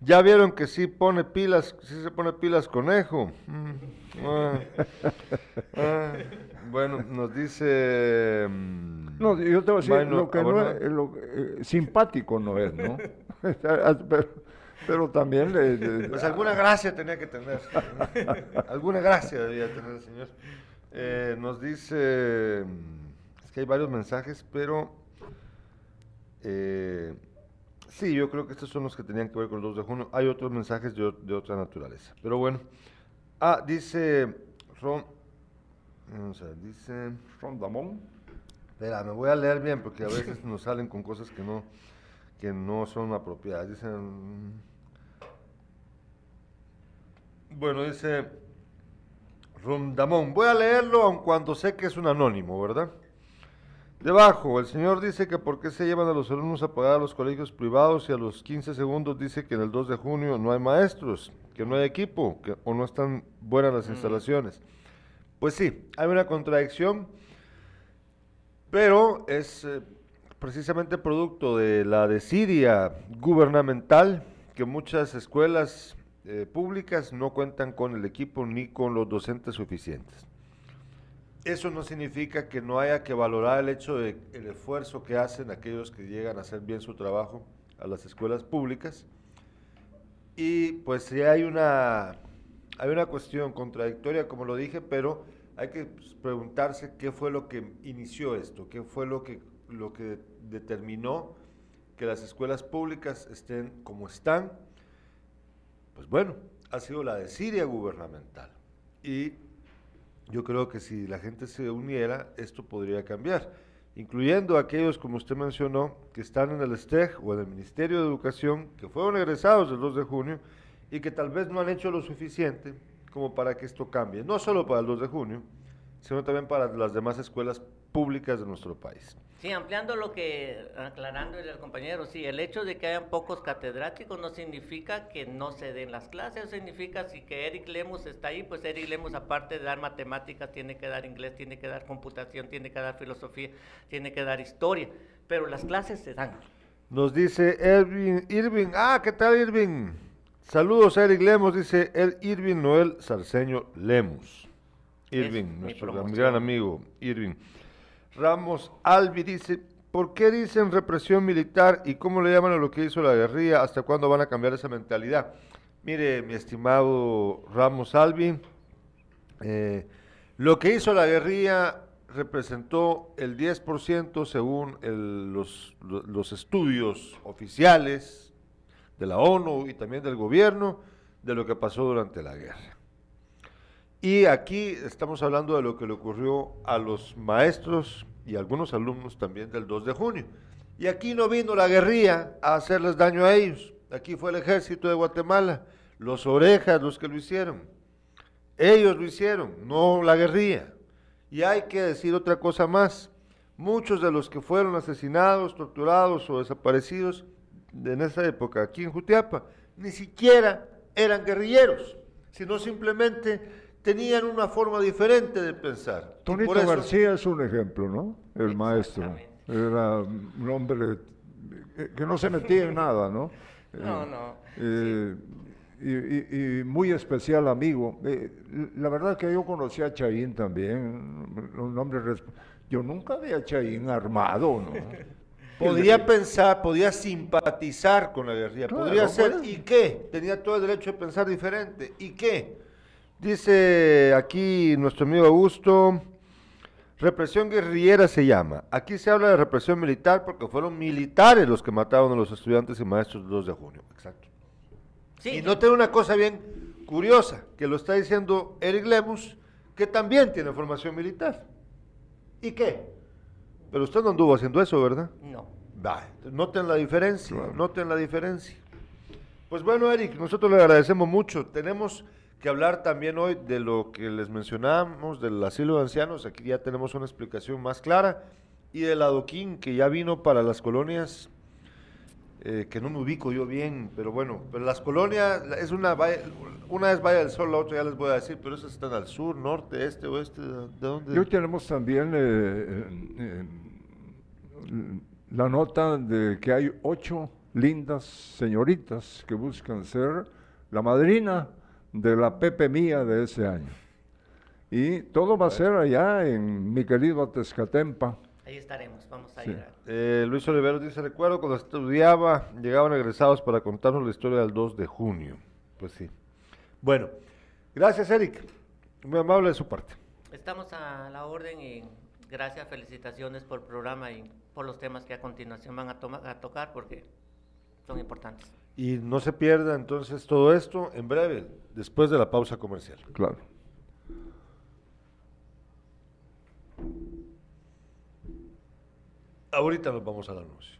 ya vieron que sí pone pilas, sí se pone pilas conejo. Mm, ah, ah. bueno, nos dice. Mm, no, yo te voy a decir, lo que no es, lo, eh, simpático no es, ¿no? pero, también le, Pues alguna gracia tenía que tener. alguna gracia debía tener el señor. Eh, nos dice. Mm, es que hay varios mensajes, pero. Eh, Sí, yo creo que estos son los que tenían que ver con el 2 de junio. Hay otros mensajes de, otra naturaleza. Pero bueno. Ah, dice Ron. O sea, dice. Ron Damón. Espera, me voy a leer bien porque a veces nos salen con cosas que no, que no son apropiadas. Dice. Bueno, dice. Damón. Voy a leerlo aun cuando sé que es un anónimo, ¿verdad? Debajo, el señor dice que por qué se llevan a los alumnos a pagar a los colegios privados y a los 15 segundos dice que en el 2 de junio no hay maestros, que no hay equipo que, o no están buenas las mm. instalaciones. Pues sí, hay una contradicción, pero es eh, precisamente producto de la desidia gubernamental que muchas escuelas eh, públicas no cuentan con el equipo ni con los docentes suficientes. Eso no significa que no haya que valorar el hecho de el esfuerzo que hacen aquellos que llegan a hacer bien su trabajo a las escuelas públicas. Y pues sí hay una, hay una cuestión contradictoria, como lo dije, pero hay que pues, preguntarse qué fue lo que inició esto, qué fue lo que, lo que determinó que las escuelas públicas estén como están. Pues bueno, ha sido la desidia gubernamental. Y yo creo que si la gente se uniera, esto podría cambiar, incluyendo aquellos, como usted mencionó, que están en el STEG o en el Ministerio de Educación, que fueron egresados el 2 de junio y que tal vez no han hecho lo suficiente como para que esto cambie, no solo para el 2 de junio, sino también para las demás escuelas públicas de nuestro país. Sí, ampliando lo que, aclarándole al compañero, sí, el hecho de que hayan pocos catedráticos no significa que no se den las clases, significa si que Eric Lemus está ahí, pues Eric Lemus aparte de dar matemáticas, tiene que dar inglés, tiene que dar computación, tiene que dar filosofía, tiene que dar historia, pero las clases se dan. Nos dice Irving, Irving, ah, ¿qué tal Irving? Saludos a Eric Lemus, dice el Irving Noel Sarceño Lemus. Irving, nuestro gran amigo Irving. Ramos Albi dice, ¿por qué dicen represión militar y cómo le llaman a lo que hizo la guerrilla? ¿Hasta cuándo van a cambiar esa mentalidad? Mire, mi estimado Ramos Albi, eh, lo que hizo la guerrilla representó el 10% según los, los estudios oficiales de la ONU y también del gobierno de lo que pasó durante la guerra. Y aquí estamos hablando de lo que le ocurrió a los maestros y algunos alumnos también del 2 de junio. Y aquí no vino la guerrilla a hacerles daño a ellos. Aquí fue el ejército de Guatemala, los orejas los que lo hicieron. Ellos lo hicieron, no la guerrilla. Y hay que decir otra cosa más. Muchos de los que fueron asesinados, torturados o desaparecidos en esa época aquí en Jutiapa, ni siquiera eran guerrilleros, sino simplemente tenían una forma diferente de pensar. Tonito García es un ejemplo, ¿no? El maestro. Era un hombre que no se metía en nada, ¿no? No, no. Eh, y, muy especial amigo. Eh, la verdad que yo conocí a Chaín también, un hombre... Yo nunca vi a Chaín armado, ¿no? Podía pensar, podía simpatizar con la guerrilla, podría ser, ¿y qué? Tenía todo el derecho de pensar diferente, ¿y qué? Dice aquí nuestro amigo Augusto, represión guerrillera se llama. Aquí se habla de represión militar porque fueron militares los que mataron a los estudiantes y maestros el 2 de junio. Exacto. Sí. Y noten una cosa bien curiosa, que lo está diciendo Eric Lemus, que también tiene formación militar. ¿Y qué? Pero usted no anduvo haciendo eso, ¿verdad? No. Va, noten la diferencia, noten la diferencia. Pues bueno, Eric, nosotros le agradecemos mucho. Tenemos que hablar también hoy de lo que les mencionábamos del asilo de ancianos, aquí ya tenemos una explicación más clara, y del adoquín que ya vino para las colonias, eh, que no me ubico yo bien, pero bueno, pero las colonias, es una, una es Valle del Sol, la otra ya les voy a decir, pero esas están al sur, norte, este, oeste, ¿de dónde? Y hoy tenemos también eh, la nota de que hay ocho lindas señoritas que buscan ser la madrina de la Pepe Mía de ese año. Y todo va a ser allá en mi querido Tezcatempa. Ahí estaremos, vamos a ir. Eh, Luis Olivero dice, recuerdo cuando estudiaba, llegaban egresados para contarnos la historia del 2 de junio. Pues sí. Bueno, gracias Eric, muy amable de su parte. Estamos a la orden y gracias, felicitaciones por el programa y por los temas que a continuación van a, a tocar porque son importantes. Y no se pierda entonces todo esto en breve, después de la pausa comercial. Claro. Ahorita nos vamos al anuncio.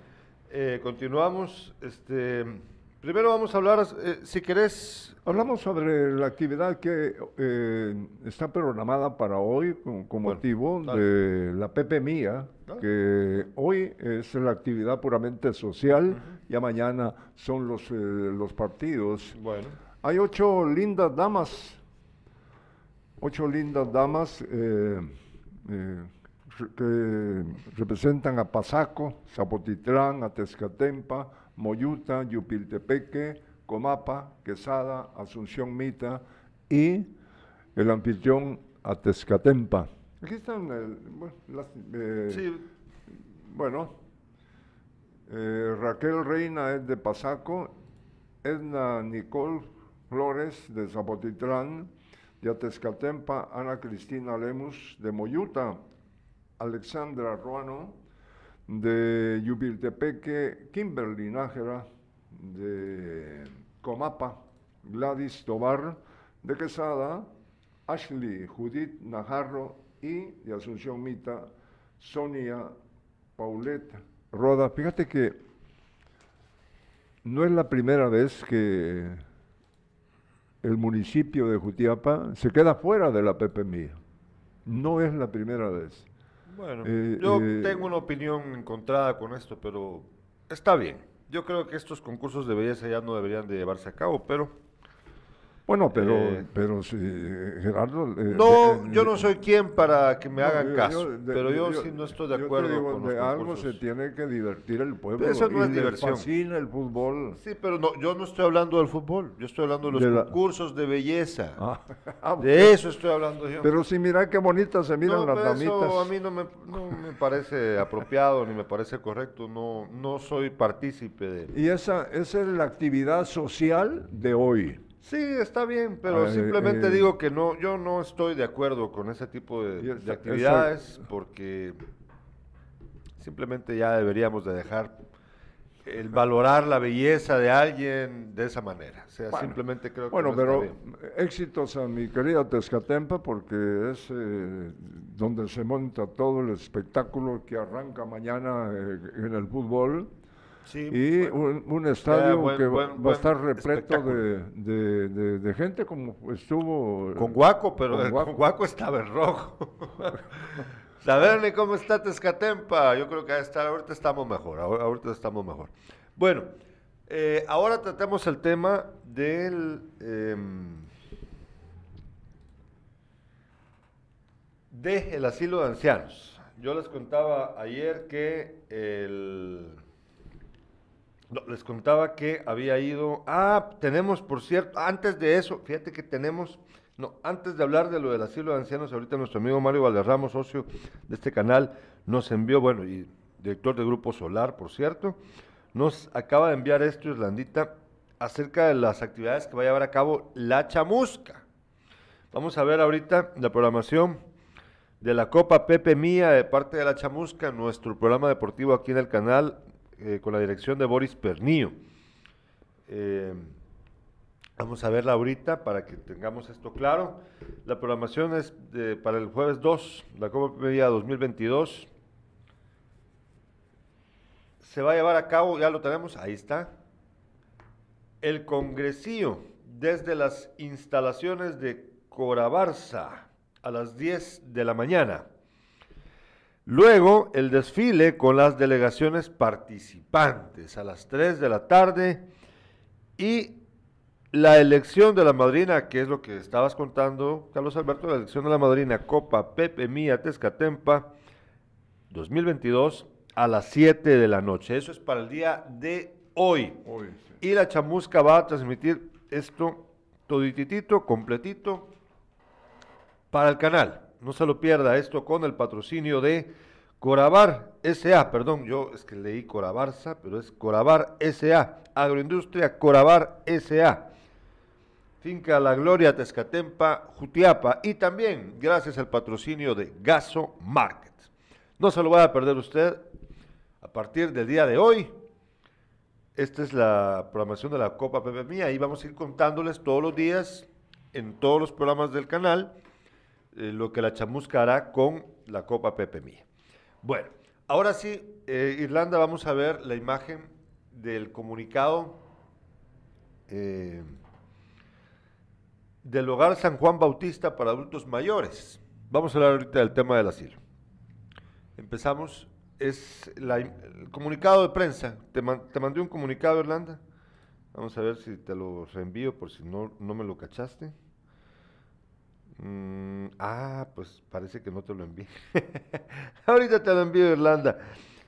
Eh, continuamos. Este, primero vamos a hablar, eh, si querés... Hablamos sobre la actividad que eh, está programada para hoy con, motivo de la Pepe Mía, que hoy es la actividad puramente social, y ya mañana son los, los partidos. Bueno. Hay ocho lindas damas, ocho lindas damas que representan a Pasaco, Zapotitlán, Atezcatempa, Moyuta, Yupiltepeque, Comapa, Quesada, Asunción Mita y el anfitrión Atezcatempa. Aquí están, bueno, eh, bueno eh, Raquel Reina es de Pasaco, Edna Nicole Flores de Zapotitlán, de Atezcatempa, Ana Cristina Lemus de Moyuta, Alexandra Ruano, de Yubiltepeque, Kimberly Nájera, de Comapa, Gladys Tobar, de Quesada, Ashley Judith Najarro y de Asunción Mita, Sonia Paulette Roda. Fíjate que no es la primera vez que el municipio de Jutiapa se queda fuera de la PPMI. No es la primera vez. Bueno, eh, yo eh, tengo una opinión encontrada con esto, pero está bien. Yo creo que estos concursos de belleza ya no deberían de llevarse a cabo, pero bueno, pero, eh, pero si, Gerardo... Eh, no, eh, yo no soy quien para que me hagan caso, pero yo, sí no estoy de acuerdo con de algo se tiene que divertir el pueblo. eso no es diversión. fascina el fútbol. Sí, pero no, yo no estoy hablando del fútbol, yo estoy hablando de los concursos de belleza. Ah, ah, de eso estoy hablando yo. Pero si mira qué bonitas se miran las damitas. Eso a mí no me, no me parece apropiado ni me parece correcto, no, no soy partícipe de... Y esa, esa es la actividad social de hoy. Sí, está bien, pero simplemente eh, digo que no, yo no estoy de acuerdo con ese tipo de, actividades porque simplemente ya deberíamos de dejar el valorar la belleza de alguien de esa manera. O sea, simplemente creo que Bueno, pero éxitos a mi querida Tezcatempa porque es eh, donde se monta todo el espectáculo que arranca mañana eh, en el fútbol y un, estadio que va a estar repleto de, gente como estuvo... Con Guaco, pero con Guaco, estaba en rojo. Saberle cómo está Tezcatempa. Yo creo que ahorita estamos mejor, ahorita estamos mejor. Bueno, eh, ahora tratamos el tema del... Em, de el asilo de ancianos. Yo les contaba ayer que el les contaba que había ido. Ah, tenemos, por cierto, antes de eso, fíjate que tenemos. No, antes de hablar de lo del asilo de ancianos, ahorita nuestro amigo Mario Valderramo, socio de este canal, nos envió, bueno, y director del Grupo Solar, por cierto, nos acaba de enviar esto, Islandita, acerca de las actividades que va a llevar a cabo La Chamusca. Vamos a ver ahorita la programación de la Copa Pepe Mía de parte de La Chamusca, nuestro programa deportivo aquí en el canal eh, con la dirección de Boris Pernío. Eh, vamos a verla ahorita para que tengamos esto claro. La programación es para el jueves 2, la Copa Media 2022. Se va a llevar a cabo, ya lo tenemos, ahí está, el congresío desde las instalaciones de Corabarza a las 10 de la mañana. Luego el desfile con las delegaciones participantes a las 3 de la tarde y la elección de la madrina, que es lo que estabas contando, Carlos Alberto, la elección de la madrina Copa Pepe Mía Tezcatempa 2022 a las 7 de la noche. Eso es para el día de hoy. Hoy, sí. Y la chamusca va a transmitir esto todititito, completito, para el canal. No se lo pierda esto con el patrocinio de Corabar SA, perdón, yo es que leí Corabarza, pero es Corabar SA, Agroindustria Corabar SA. Finca La Gloria, Tezcatempa, Jutiapa y también gracias al patrocinio de Gaso Market. No se lo vaya a perder usted a partir del día de hoy. Esta es la programación de la Copa Mía. Ahí vamos a ir contándoles todos los días en todos los programas del canal eh, lo que la chamusca hará con la Copa Pepe Mía. Bueno, ahora sí, eh, Irlanda, vamos a ver la imagen del comunicado eh, del Hogar San Juan Bautista para adultos mayores. Vamos a hablar ahorita del tema del asilo. Empezamos, es la- el comunicado de prensa. Te, te mandé un comunicado, Irlanda. Vamos a ver si te lo reenvío por si no, no me lo cachaste. Mm, ah, pues parece que no te lo envié. Ahorita te lo envío, Irlanda.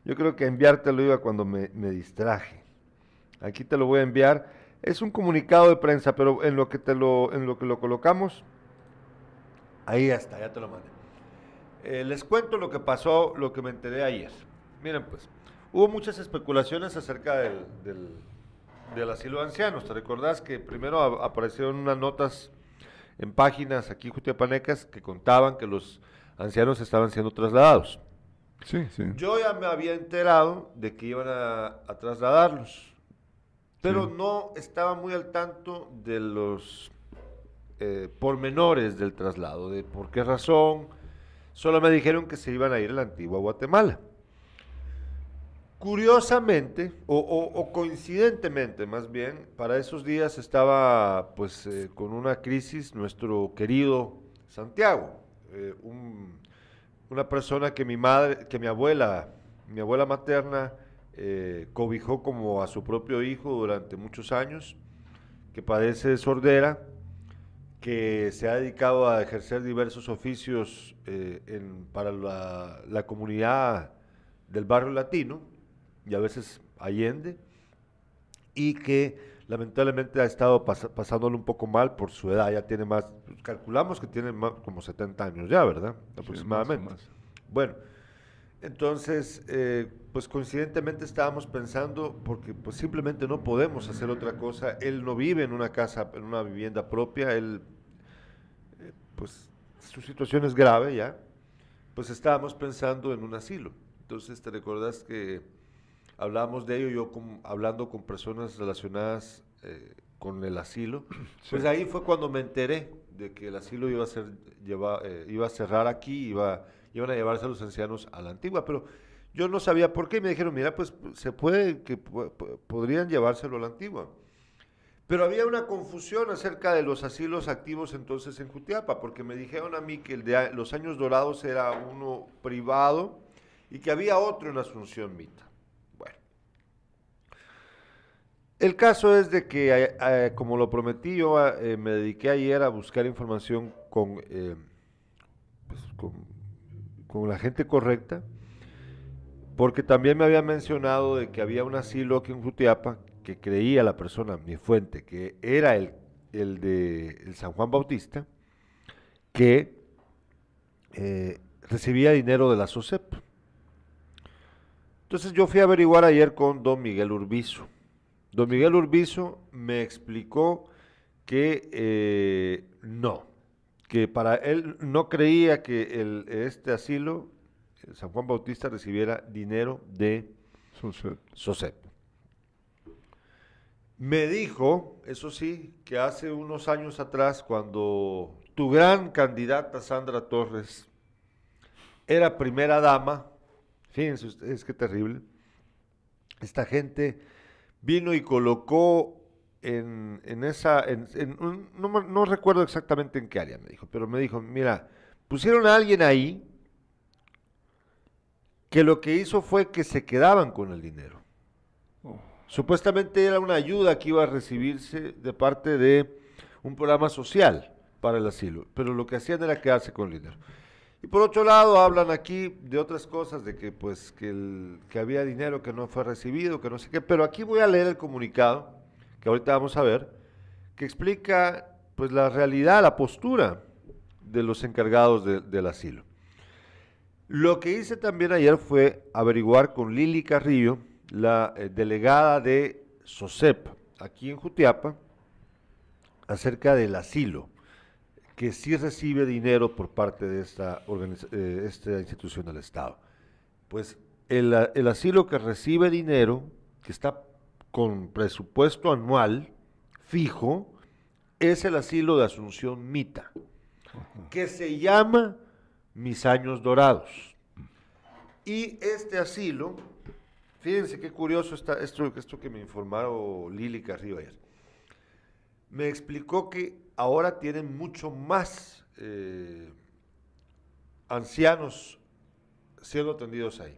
Yo creo que enviártelo iba cuando me, me distraje. Aquí te lo voy a enviar. Es un comunicado de prensa, pero en lo que te lo, en lo que lo colocamos, ahí está, ya te lo mandé. Eh, les cuento lo que pasó, lo que me enteré ayer. Miren, pues, hubo muchas especulaciones acerca del, del, del asilo de ancianos. ¿Te recordás que primero aparecieron unas notas en páginas aquí jutiapanecas que contaban que los ancianos estaban siendo trasladados? Sí, sí. Yo ya me había enterado de que iban a, a trasladarlos, pero Sí. no estaba muy al tanto de los eh, pormenores del traslado, de por qué razón. Solo me dijeron que se iban a ir a la antigua Guatemala. Curiosamente, o, coincidentemente más bien, para esos días estaba pues eh, con una crisis nuestro querido Santiago, eh, un- una persona que mi madre, que mi abuela, mi abuela materna eh, cobijó como a su propio hijo durante muchos años, que padece de sordera, que se ha dedicado a ejercer diversos oficios para la comunidad del barrio latino y a veces Allende, y que lamentablemente ha estado pas- pasándolo un poco mal por su edad, ya tiene más, pues, calculamos que tiene más, como 70 años ya, ¿verdad? Sí, más Aproximadamente. más. Bueno, entonces, eh, pues coincidentemente estábamos pensando, porque pues simplemente no podemos hacer otra cosa, él no vive en una casa, en una vivienda propia, él, eh, pues su situación es grave ya, pues estábamos pensando en un asilo. Entonces, ¿te recordás que hablamos de ello, yo con- hablando con personas relacionadas eh, con el asilo? Pues ahí fue cuando me enteré de que el asilo iba a ser lleva- eh, iba a cerrar aquí, iba, iban a llevarse a los ancianos a la antigua, pero yo no sabía por qué, y me dijeron, mira, pues se puede, que po- po- podrían llevárselo a la antigua. Pero había una confusión acerca de los asilos activos entonces en Jutiapa, porque me dijeron a mí que el de los años dorados era uno privado y que había otro en Asunción Mita. Bueno. El caso es de que, eh, eh, como lo prometí, yo eh, me dediqué ayer a buscar información con, pues, con, con la gente correcta, porque también me había mencionado de que había un asilo aquí en Jutiapa que creía la persona, mi fuente, que era el, el de el San Juan Bautista, que recibía dinero de la SOCEP. Entonces yo fui a averiguar ayer con don Miguel Urbizo. Don Miguel Urbizo me explicó que eh, no, que para él no creía que el, este asilo, el San Juan Bautista, recibiera dinero de. SOCEP. Me dijo, eso sí, que hace unos años atrás, cuando tu gran candidata Sandra Torres era primera dama, fíjense ustedes qué terrible, esta gente vino y colocó en, en esa, en, en un- no, recuerdo exactamente en qué área me dijo, pero me dijo, mira, pusieron a alguien ahí que lo que hizo fue que se quedaban con el dinero. Supuestamente era una ayuda que iba a recibirse de parte de un programa social para el asilo, pero lo que hacían era quedarse con el dinero. Y por otro lado hablan aquí de otras cosas, de que pues que, había dinero que no fue recibido, que no sé qué, pero aquí voy a leer el comunicado, que ahorita vamos a ver, que explica pues la realidad, la postura de los encargados de- del asilo. Lo que hice también ayer fue averiguar con Lili Carrillo, la eh, delegada de SOSEP, aquí en Jutiapa, acerca del asilo, que sí recibe dinero por parte de esta, eh, esta institución del Estado. Pues el, asilo que recibe dinero, que está con presupuesto anual fijo, es el asilo de Asunción Mita, que se llama Mis Años Dorados. Y este asilo, fíjense qué curioso está esto, esto que me informaron Lili Carrillo ayer. Me explicó que ahora tienen mucho más eh, ancianos siendo atendidos ahí.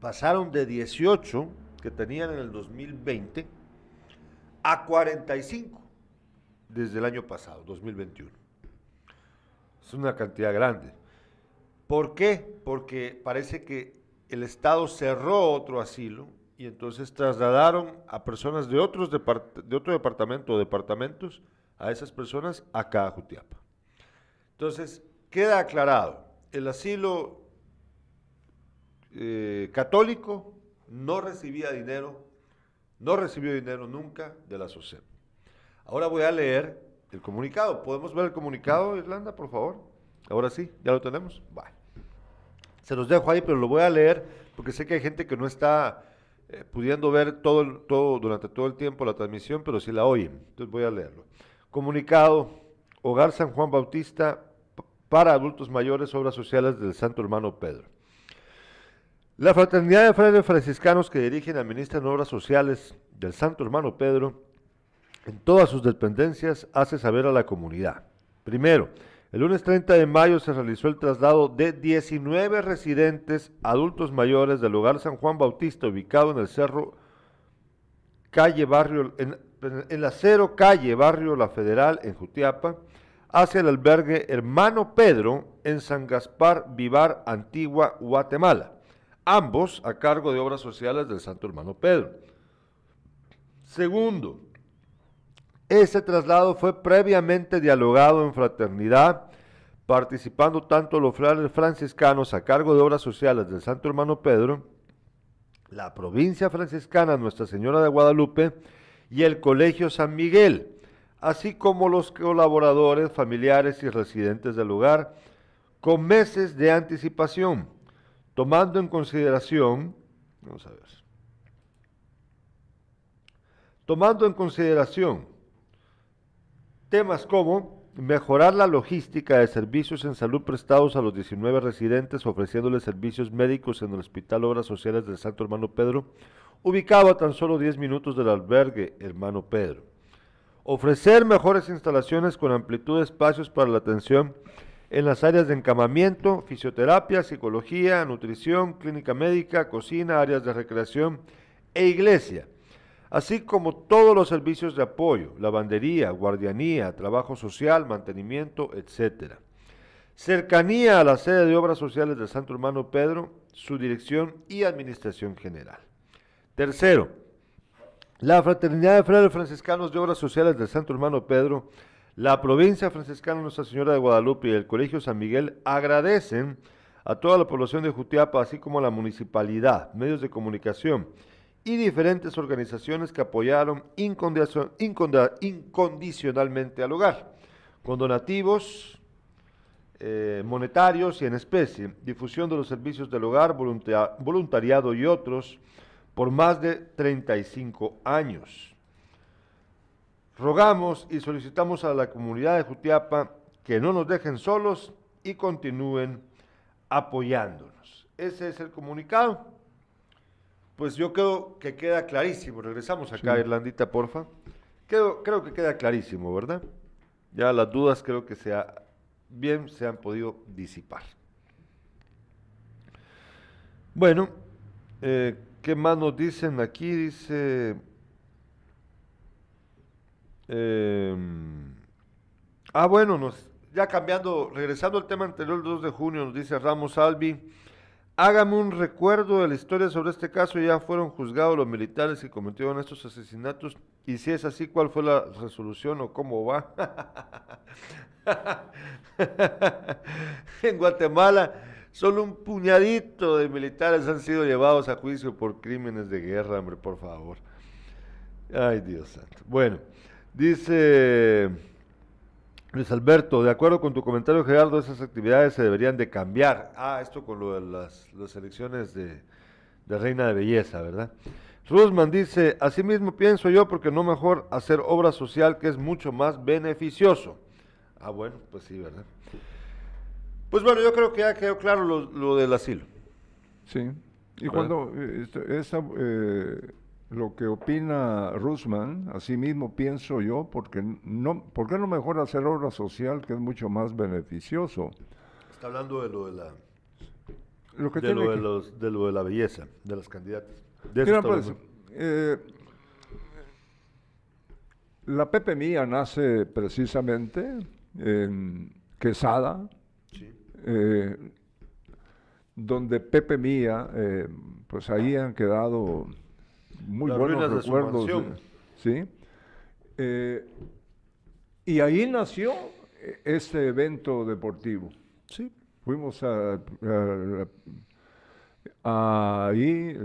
Pasaron de 18 que tenían en el 2020 a 45 desde el año pasado, 2021. Es una cantidad grande. ¿Por qué? Porque parece que el Estado cerró otro asilo y entonces trasladaron a personas de, otros de otro departamento o departamentos a esas personas acá a Jutiapa. Entonces, queda aclarado, el asilo eh, católico no recibía dinero, no recibió dinero nunca de la SOCEP. Ahora voy a leer el comunicado. ¿Podemos ver el comunicado, Irlanda, por favor? Ahora sí, ya lo tenemos. Vale. Se los dejo ahí, pero lo voy a leer porque sé que hay gente que no está eh, pudiendo ver todo, durante todo el tiempo la transmisión, pero sí la oyen. Entonces voy a leerlo. Comunicado, Hogar San Juan Bautista para adultos mayores, obras sociales del Santo Hermano Pedro. La fraternidad de frailes franciscanos que dirigen y administran obras sociales del Santo Hermano Pedro en todas sus dependencias hace saber a la comunidad. Primero, el lunes 30 de mayo se realizó el traslado de 19 residentes adultos mayores del hogar San Juan Bautista ubicado en el cerro calle Barrio, en, en la cero calle Barrio La Federal en Jutiapa, hacia el albergue Hermano Pedro en San Gaspar Vivar, Antigua, Guatemala. Ambos a cargo de obras sociales del Santo Hermano Pedro. Segundo, ese traslado fue previamente dialogado en fraternidad, participando tanto los frailes franciscanos a cargo de obras sociales del Santo Hermano Pedro, la provincia franciscana Nuestra Señora de Guadalupe y el Colegio San Miguel, así como los colaboradores, familiares y residentes del lugar, con meses de anticipación, tomando en consideración, vamos a ver, tomando en consideración temas como mejorar la logística de servicios en salud prestados a los 19 residentes, ofreciéndoles servicios médicos en el Hospital Obras Sociales del Santo Hermano Pedro, ubicado a tan solo 10 minutos del albergue Hermano Pedro. Ofrecer mejores instalaciones con amplitud de espacios para la atención en las áreas de encamamiento, fisioterapia, psicología, nutrición, clínica médica, cocina, áreas de recreación e iglesia así como todos los servicios de apoyo, lavandería, guardianía, trabajo social, mantenimiento, etc. Cercanía a la sede de obras sociales del Santo Hermano Pedro, su dirección y administración general. Tercero, la Fraternidad de Frailes Franciscanos de Obras Sociales del Santo Hermano Pedro, la Provincia Franciscana Nuestra Señora de Guadalupe y el Colegio San Miguel agradecen a toda la población de Jutiapa, así como a la municipalidad, medios de comunicación, y diferentes organizaciones que apoyaron incondicionalmente al hogar, con donativos eh, monetarios y en especie, difusión de los servicios del hogar, volunta- voluntariado y otros, por más de 35 años. Rogamos y solicitamos a la comunidad de Jutiapa que no nos dejen solos y continúen apoyándonos. Ese es el comunicado. Pues yo creo que queda clarísimo. Regresamos acá, Sí. Irlandita, porfa. Creo, creo que queda clarísimo, ¿verdad? Ya las dudas creo que sea, bien se han podido disipar. Bueno, eh, ¿qué más nos dicen aquí? Dice... em, ah, bueno, nos, ya cambiando, regresando al tema anterior, el 2 de junio, nos dice Ramos Albi, hágame un recuerdo de la historia sobre este caso, ya fueron juzgados los militares que cometieron estos asesinatos, y si es así, ¿cuál fue la resolución o cómo va? en Guatemala, solo un puñadito de militares han sido llevados a juicio por crímenes de guerra, hombre, por favor. Ay, Dios santo. Bueno, dice Luis Alberto, de acuerdo con tu comentario, Gerardo, esas actividades se deberían de cambiar. Ah, esto con lo de las, las elecciones de, de Reina de Belleza, ¿verdad? Rusman dice, asimismo pienso yo, porque no mejor hacer obra social que es mucho más beneficioso. Ah, bueno, pues sí, ¿verdad? Pues bueno, yo creo que ya quedó claro lo, lo del asilo. Sí. Y cuando eh, esa, eh, lo que opina Rusman, así mismo pienso yo, porque no, ¿por qué no mejor hacer obra social que es mucho más beneficioso? Está hablando de lo de la, Lo que de tiene lo de, que- los, de lo de la belleza, de las candidatas. De eso Mira, pues, eh, la Pepe Mía nace precisamente en Quesada. Eh, donde Pepe Mía, eh, pues ahí han quedado muy Las buenos recuerdos. eh, ¿sí? Eh, y ahí nació este evento deportivo. Sí. Fuimos a, a- a- ahí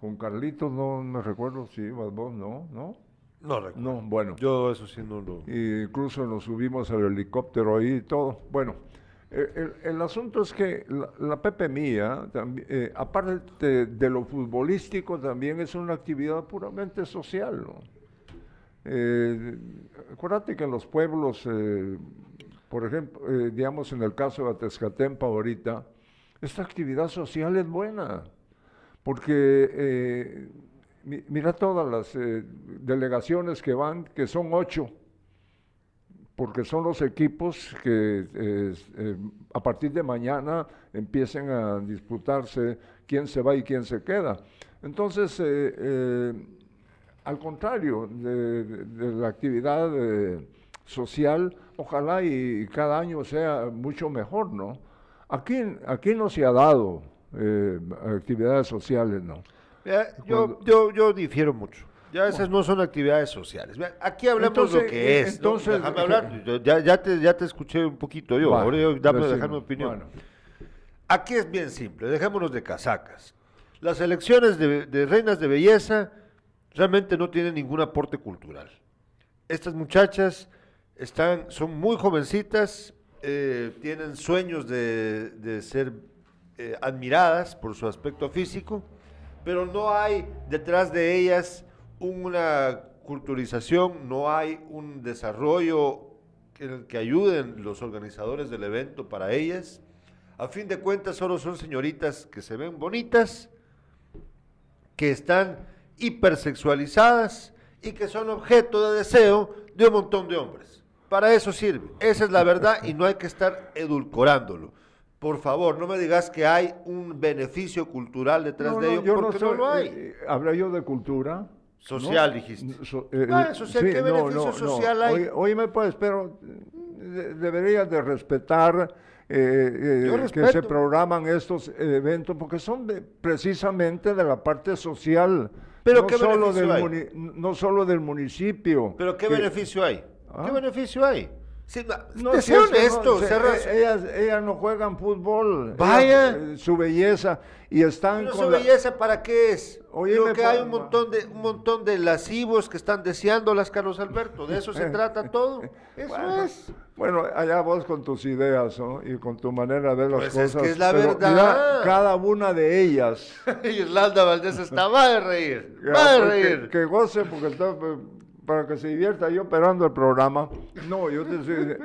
con Carlitos, no me recuerdo si ibas vos, no, no, No recuerdo. no, bueno. Yo eso sí no lo... Incluso nos subimos al helicóptero ahí y todo. Bueno, el, el asunto es que la, la Pepe Mía, eh, aparte de, lo futbolístico, también es una actividad puramente social. Eh, acuérdate que en los pueblos, eh, por ejemplo, eh, digamos en el caso de Atezcatempa ahorita, esta actividad social es buena, porque mi- mira todas las delegaciones que van, que son ocho, porque son los equipos que eh, eh, a partir de mañana empiecen a disputarse quién se va y quién se queda. Entonces, eh, eh, al contrario de, la actividad social, ojalá y, cada año sea mucho mejor, ¿no? Aquí, aquí no se ha dado actividades sociales, ¿no? Yo, Cuando- yo, yo difiero mucho. Ya esas no son actividades sociales. Aquí hablamos Entonces, lo que es. Déjame eh, hablar. Yo ya, ya, te, ya te escuché un poquito yo. Va, Ahora yo, dame, dejar mi opinión. Bueno. Aquí es bien simple. Dejémonos de casacas. Las elecciones de, de reinas de belleza realmente no tienen ningún aporte cultural. Estas muchachas están, son muy jovencitas, eh, tienen sueños de, de ser eh, admiradas por su aspecto físico, pero no hay detrás de ellas una culturización, no hay un desarrollo que, que ayuden los organizadores del evento para ellas. A fin de cuentas, solo son señoritas que se ven bonitas, que están hipersexualizadas y que son objeto de deseo de un montón de hombres. Para eso sirve. Esa es la verdad y no hay que estar edulcorándolo. Por favor, no me digas que hay un beneficio cultural detrás No, de no, ello, yo porque no, soy- lo hay. eh, hablé yo de cultura. Social, ¿no? dijiste. So- eh, Ah, eh, social, ¿qué beneficio social hay? Oí- Oíme pues, pero de- deberías de respetar eh, eh, que se programan estos eventos porque son de- precisamente de la parte social. Pero no ¿qué solo beneficio del hay? no solo del municipio. Pero ¿qué que- beneficio hay? Ah. ¿Qué beneficio hay? Sí, no, No, si es ellas, ellas no juegan fútbol. Vaya. Ellas, eh, su belleza y están Pero con su la- belleza para qué es? Oye, me que hay un montón de un montón de lascivos que están deseándolas, Carlos Alberto. De eso se trata todo. Eso Bueno, es. Bueno, allá vos con tus ideas ¿no? y con tu manera de ver las Pues es cosas. que es la pero verdad. cada una de ellas. Irlanda Valdés está va de reír. Va de pues, reír. que, que goce porque está, eh, para que se divierta yo operando el programa. No, yo te estoy-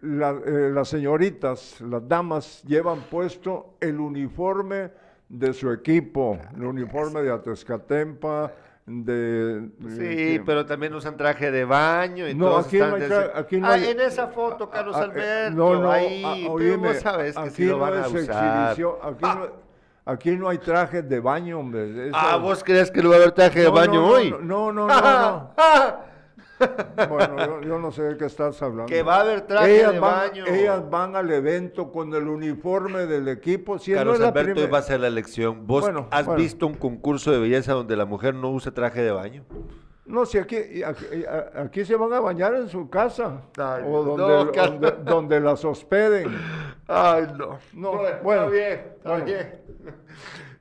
la- eh, las señoritas, las damas llevan puesto el uniforme de su equipo, el uniforme de Atezcatempa, de... Sí, que- pero también usan traje de baño y No, aquí no hay aquí no Ah, hay- en esa foto, Carlos Ah, ah, Alberto, no, no, ahí, ah, pero oíme, vos sabes que aquí si lo no van a es usar. exhibición, aquí, no, aquí no hay trajes de baño, hombre. eso- Ah, ¿vos crees que no va a haber traje de No, baño no, hoy? No, no, no, no, no. Bueno, yo, yo no sé de qué estás hablando. Que va a haber traje ellas de van, baño. Ellas van al evento con el uniforme del equipo. Si no Carlos es la Alberto primer- va a ser la elección. ¿Vos Bueno, has bueno. visto un concurso de belleza donde la mujer no usa traje de baño? No, si aquí, aquí, aquí se van a bañar en su casa. Ay, o no, donde, Carlos. donde, donde las hospeden. Ay, no. No, bueno, bueno, está bien, está bueno. bien.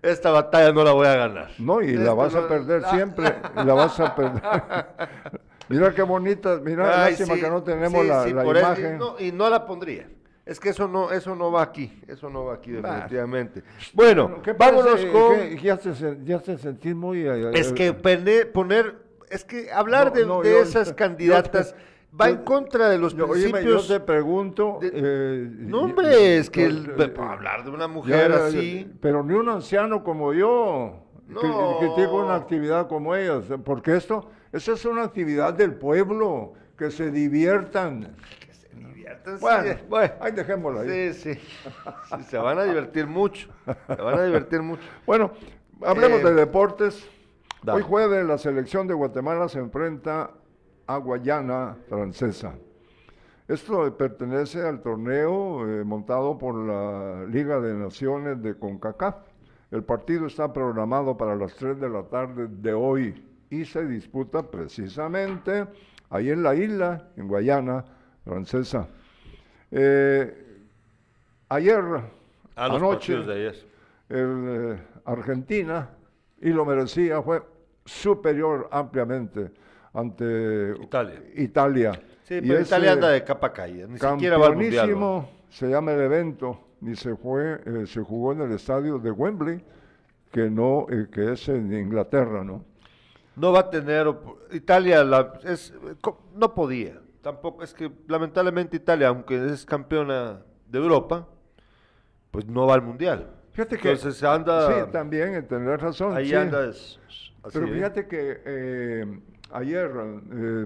Esta batalla no la voy a ganar. No, y la Esto vas no- a perder siempre. y la vas a perder. mira qué bonita. Mira, Ay, lástima sí, que no tenemos sí, la, sí, la por eso- imagen. y, no, y no la pondría. Es que eso no, eso no va aquí. Eso no va aquí definitivamente. Bueno, ¿Qué vámonos parece con... que ya, te, sen- ya te sentís muy... eh, Es eh, que poner, es que hablar No, de, no, de yo- esas yo- candidatas va yo- en contra de los principios. yo te pregunto... de- eh, no, hombre, es que el- eh, hablar de una mujer así. Pero ni un anciano como yo que, No. que tenga una actividad como ellas. Porque esto, esto es una actividad del pueblo. Que se diviertan. diviértanse. Bueno, Bueno, ahí dejémoslo ahí. sí, sí, Sí, Se van a divertir mucho. Se van a divertir mucho. Bueno, hablemos Eh, de deportes. Dale. Hoy jueves la selección de Guatemala se enfrenta a Guayana Francesa. Esto pertenece al torneo eh, montado por la Liga de Naciones de CONCACAF. El partido está programado para las 3 de la tarde de hoy y se disputa precisamente ahí en la isla, en Guayana Francesa. Eh, ayer, A los anoche, partidos de ayer. el, eh, Argentina, y lo merecía, fue superior ampliamente ante Italia. Italia. Sí, Y pero ese Italia anda de capa caída. Ni siquiera va al mundial. ¿no? campeonísimo se llama el evento, y se, fue, eh, se jugó en el estadio de Wembley, que, no, eh, que es en Inglaterra, ¿no? No va a tener. Italia la- es, no podía. Tampoco es que lamentablemente Italia, aunque es campeona de Europa, pues no va al mundial. Fíjate que... Entonces anda. Sí, también, eh, tenés razón. ahí sí. anda. es- así, Pero fíjate que eh, ayer eh,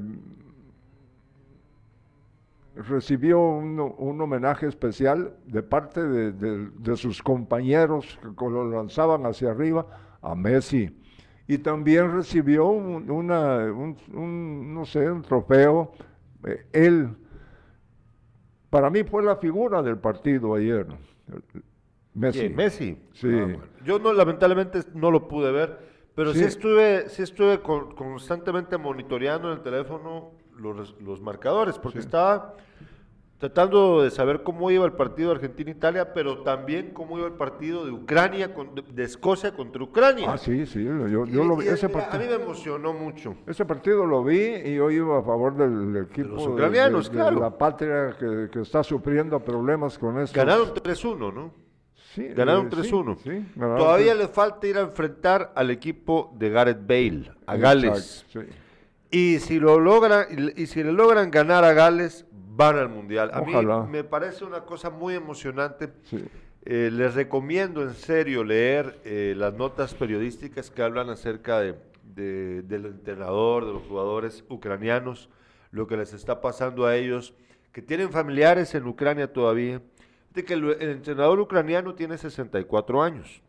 recibió un, un homenaje especial de parte de, de- de sus compañeros que lo lanzaban hacia arriba a Messi. Y también recibió un, una, un- un, no sé, un trofeo. eh, él, para mí fue la figura del partido ayer. Messi. ¿Quién? Messi. Sí. Ah, bueno. Yo no, lamentablemente no lo pude ver, pero sí, Sí. estuve, sí estuve con- constantemente monitoreando en el teléfono los, los marcadores, porque estaba tratando de saber cómo iba el partido Argentina-Italia, pero también cómo iba el partido de Ucrania, con- de, de Escocia contra Ucrania. Ah, sí, sí, yo, Y- yo lo vi. y, Ese mira, a partido. mí me emocionó mucho. Ese partido lo vi y yo iba a favor del equipo los ucranianos, claro. la patria que, que está sufriendo problemas con esto. Ganaron 3-1, ¿no? Sí, Ganaron eh, 3-1. Sí, sí, ganaron Todavía le falta ir a enfrentar al equipo de Gareth Bale, a Gales. Exacto. Y si lo logran, y, si le logran ganar a Gales, van al mundial. A Ojalá. mí me parece una cosa muy emocionante. Eh, les recomiendo en serio leer eh, las notas periodísticas que hablan acerca de, de- del entrenador, de los jugadores ucranianos, lo que les está pasando a ellos, que tienen familiares en Ucrania todavía. De que el, entrenador ucraniano tiene 64 años.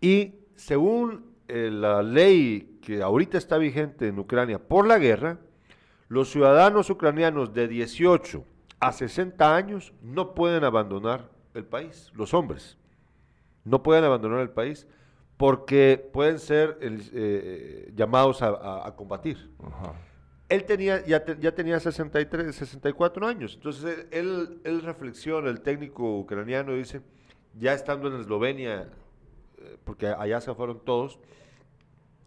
Y según eh, la ley que ahorita está vigente en Ucrania por la guerra, los ciudadanos ucranianos de 18 a 60 años no pueden abandonar el país, los hombres. No pueden abandonar el país porque pueden ser eh, llamados a, a- a combatir. Ajá. Él tenía, ya, te- ya tenía 63, 64 años, entonces él, él, reflexiona, el técnico ucraniano dice, ya estando en Eslovenia, eh, porque allá se fueron todos,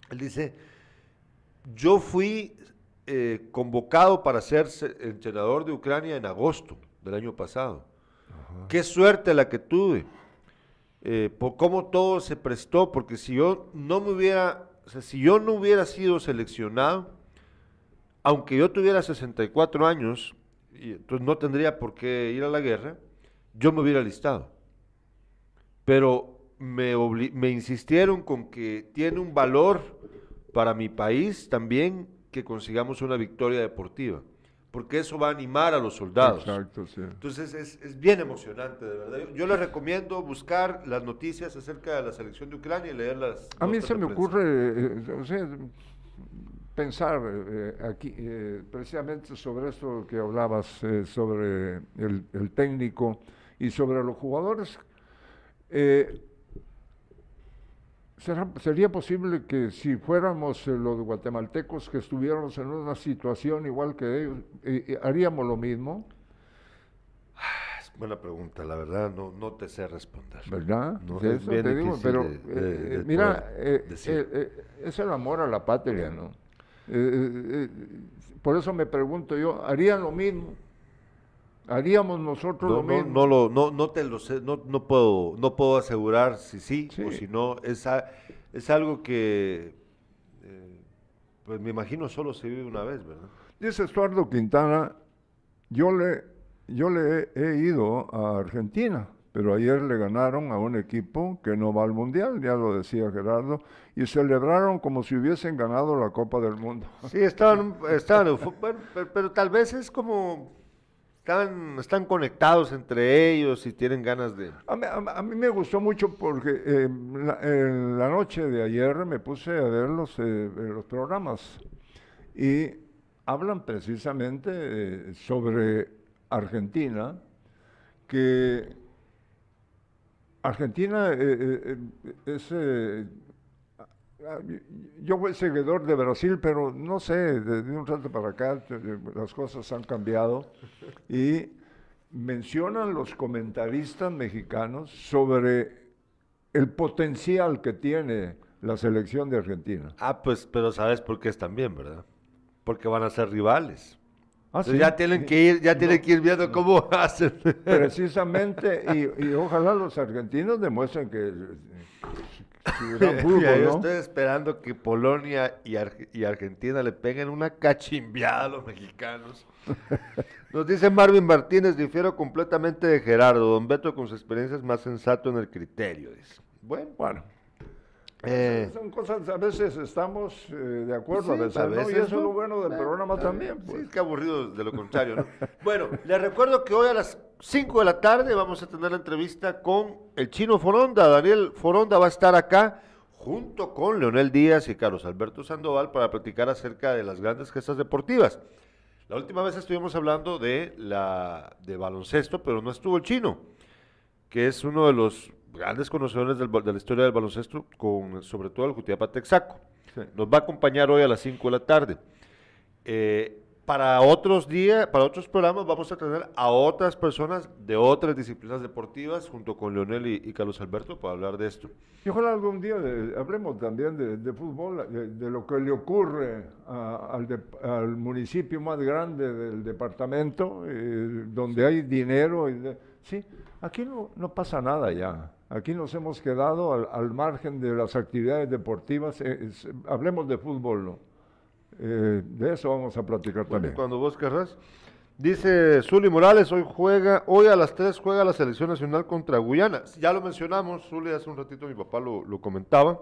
él dice, yo fui eh, convocado para ser se- entrenador de Ucrania en agosto del año pasado. Qué suerte la que tuve, eh, por cómo todo se prestó, porque si yo no me hubiera, o sea, si yo no hubiera sido seleccionado, aunque yo tuviera 64 años, y entonces no tendría por qué ir a la guerra, yo me hubiera listado. Pero me, me insistieron con que tiene un valor para mi país también que consigamos una victoria deportiva, porque eso va a animar a los soldados. Exacto, sí. Entonces es, es bien emocionante, de verdad. Yo, yo les recomiendo buscar las noticias acerca de la selección de Ucrania y leerlas. A mí se me ocurre, eh, o sea, pensar eh, aquí eh, precisamente sobre esto que hablabas, eh, sobre el, el, técnico y sobre los jugadores. ¿será, ¿Sería posible que si fuéramos los guatemaltecos que estuviéramos en una situación igual que ellos, haríamos lo mismo? Ah, buena pregunta, la verdad no, no te sé responder. ¿Verdad? No, es bien te digo, pero de- de- de mira, eh, eh, eh, es el amor a la patria, ¿no? Eh, eh, eh, por eso me pregunto yo, ¿harían lo mismo? ¿Haríamos nosotros No, lo mismo? no, lo, no, no te lo sé, no, no, puedo, no puedo asegurar si sí, o si no. Es, a- es algo que, eh, pues me imagino solo se vive una vez, ¿verdad? Dice Estuardo Quintana, yo le, yo le he, he ido a Argentina, pero ayer le ganaron a un equipo que no va al Mundial, ya lo decía Gerardo, y celebraron como si hubiesen ganado la Copa del Mundo. Sí, estaban, estaban en fútbol, pero, pero tal vez es como, están, están conectados entre ellos y tienen ganas de... A mí, a- a mí me gustó mucho porque eh, la, en la noche de ayer me puse a ver los, eh, los programas y hablan precisamente eh, sobre Argentina, que Argentina eh, eh, eh, es... eh, ah, yo fui seguidor de Brasil, pero no sé, de, un rato para acá las cosas han cambiado y mencionan los comentaristas mexicanos sobre el potencial que tiene la selección de Argentina. Ah, pues, pero sabes por qué están bien, ¿verdad? Porque van a ser rivales. Ah, Entonces sí. ya tienen que ir, ya tienen que ir viendo cómo hacen. Precisamente, y, y ojalá los argentinos demuestren que, fútbol, yo ¿no? estoy esperando que Polonia y, Ar- y Argentina le peguen una cachimbiada a los mexicanos. Nos dice Marvin Martínez, difiero completamente de Gerardo. Don Beto con su experiencia es más sensato en el criterio. Dice. Bueno, Bueno, eh, son cosas, a veces estamos eh, de acuerdo, a Sí, veces, a ¿no? Y veces eso es lo bueno del programa también. Sí, pues. es que aburrido de lo contrario, ¿no? bueno, les recuerdo que hoy a las 5 de la tarde vamos a tener la entrevista con el chino Foronda. Daniel Foronda va a estar acá junto con Leonel Díaz y Carlos Alberto Sandoval para platicar acerca de las grandes gestas deportivas. La última vez estuvimos hablando de la de baloncesto, pero no estuvo el chino, que es uno de los grandes conocedores del de la historia del baloncesto, con sobre todo el Jutiapa Texaco. Sí. Nos va a acompañar hoy a las 5 de la tarde. Eh, para otros días, para otros programas vamos a tener a otras personas de otras disciplinas deportivas junto con Leonel y, y Carlos Alberto para hablar de esto. Y ojalá algún día de- hablemos también de, de fútbol, de, de lo que le ocurre a- al, de- al municipio más grande del departamento, eh, donde hay dinero. y sí, aquí no, no pasa nada ya. Aquí nos hemos quedado al, al margen de las actividades deportivas. eh, es- hablemos de fútbol, ¿no? Eh, de eso vamos a platicar también. cuando vos querrás. Dice Zuli Morales, hoy juega, hoy a las 3 juega la selección nacional contra Guyana. Ya lo mencionamos, Zuli, hace un ratito mi papá lo, lo comentaba,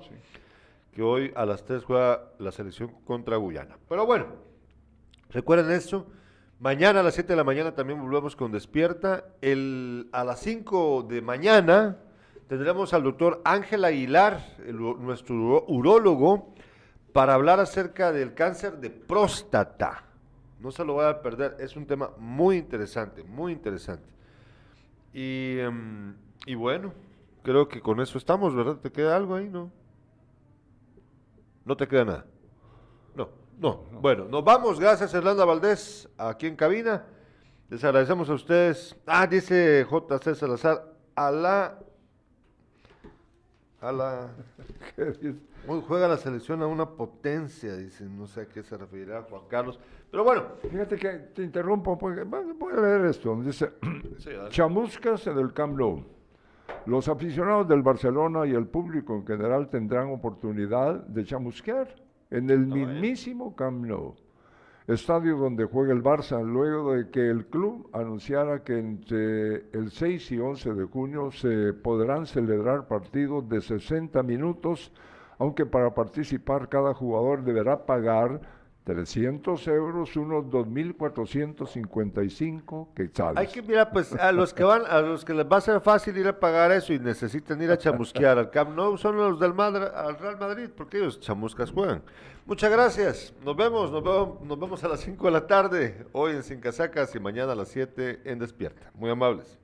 que hoy a las 3 juega la selección contra Guyana. Pero bueno, recuerden esto, mañana a las 7 de la mañana también volvemos con Despierta. El, a las 5 de mañana tendremos al doctor Ángel Aguilar, el nuestro urólogo, para hablar acerca del cáncer de próstata. No se lo vayan a perder, es un tema muy interesante, muy interesante. Y, em, y bueno, creo que con eso estamos, ¿verdad? ¿Te queda algo ahí? No. No te queda nada. No, no. Bueno, nos vamos. Gracias, Hernanda Valdés, aquí en cabina. Les agradecemos a ustedes. Ah, dice JC Salazar, a la. A la. Hoy juega la selección a una potencia, dice, no sé a qué se referirá Juan Carlos. Pero bueno, Fíjate que te interrumpo, porque bueno, voy a leer esto. Dice, Sí, chamuscas en el Camp Nou. Los aficionados del Barcelona y el público en general tendrán oportunidad de chamusquear en el mismísimo Camp Nou. Estadio donde juega el Barça, luego de que el club anunciara que entre el 6 y 11 de junio se podrán celebrar partidos de 60 minutos, aunque para participar cada jugador deberá pagar 300 euros, unos 2.455 quetzales. Hay que mirar, pues, a los que van, a los que les va a ser fácil ir a pagar eso y necesitan ir a chamusquear al Camp Nou son los del Madra- al Real Madrid, porque ellos chamuscas juegan. Muchas gracias. Nos vemos, nos vemos, nos vemos a las 5 de la tarde, hoy en Sin Casacas y mañana a las 7 en Despierta. Muy amables.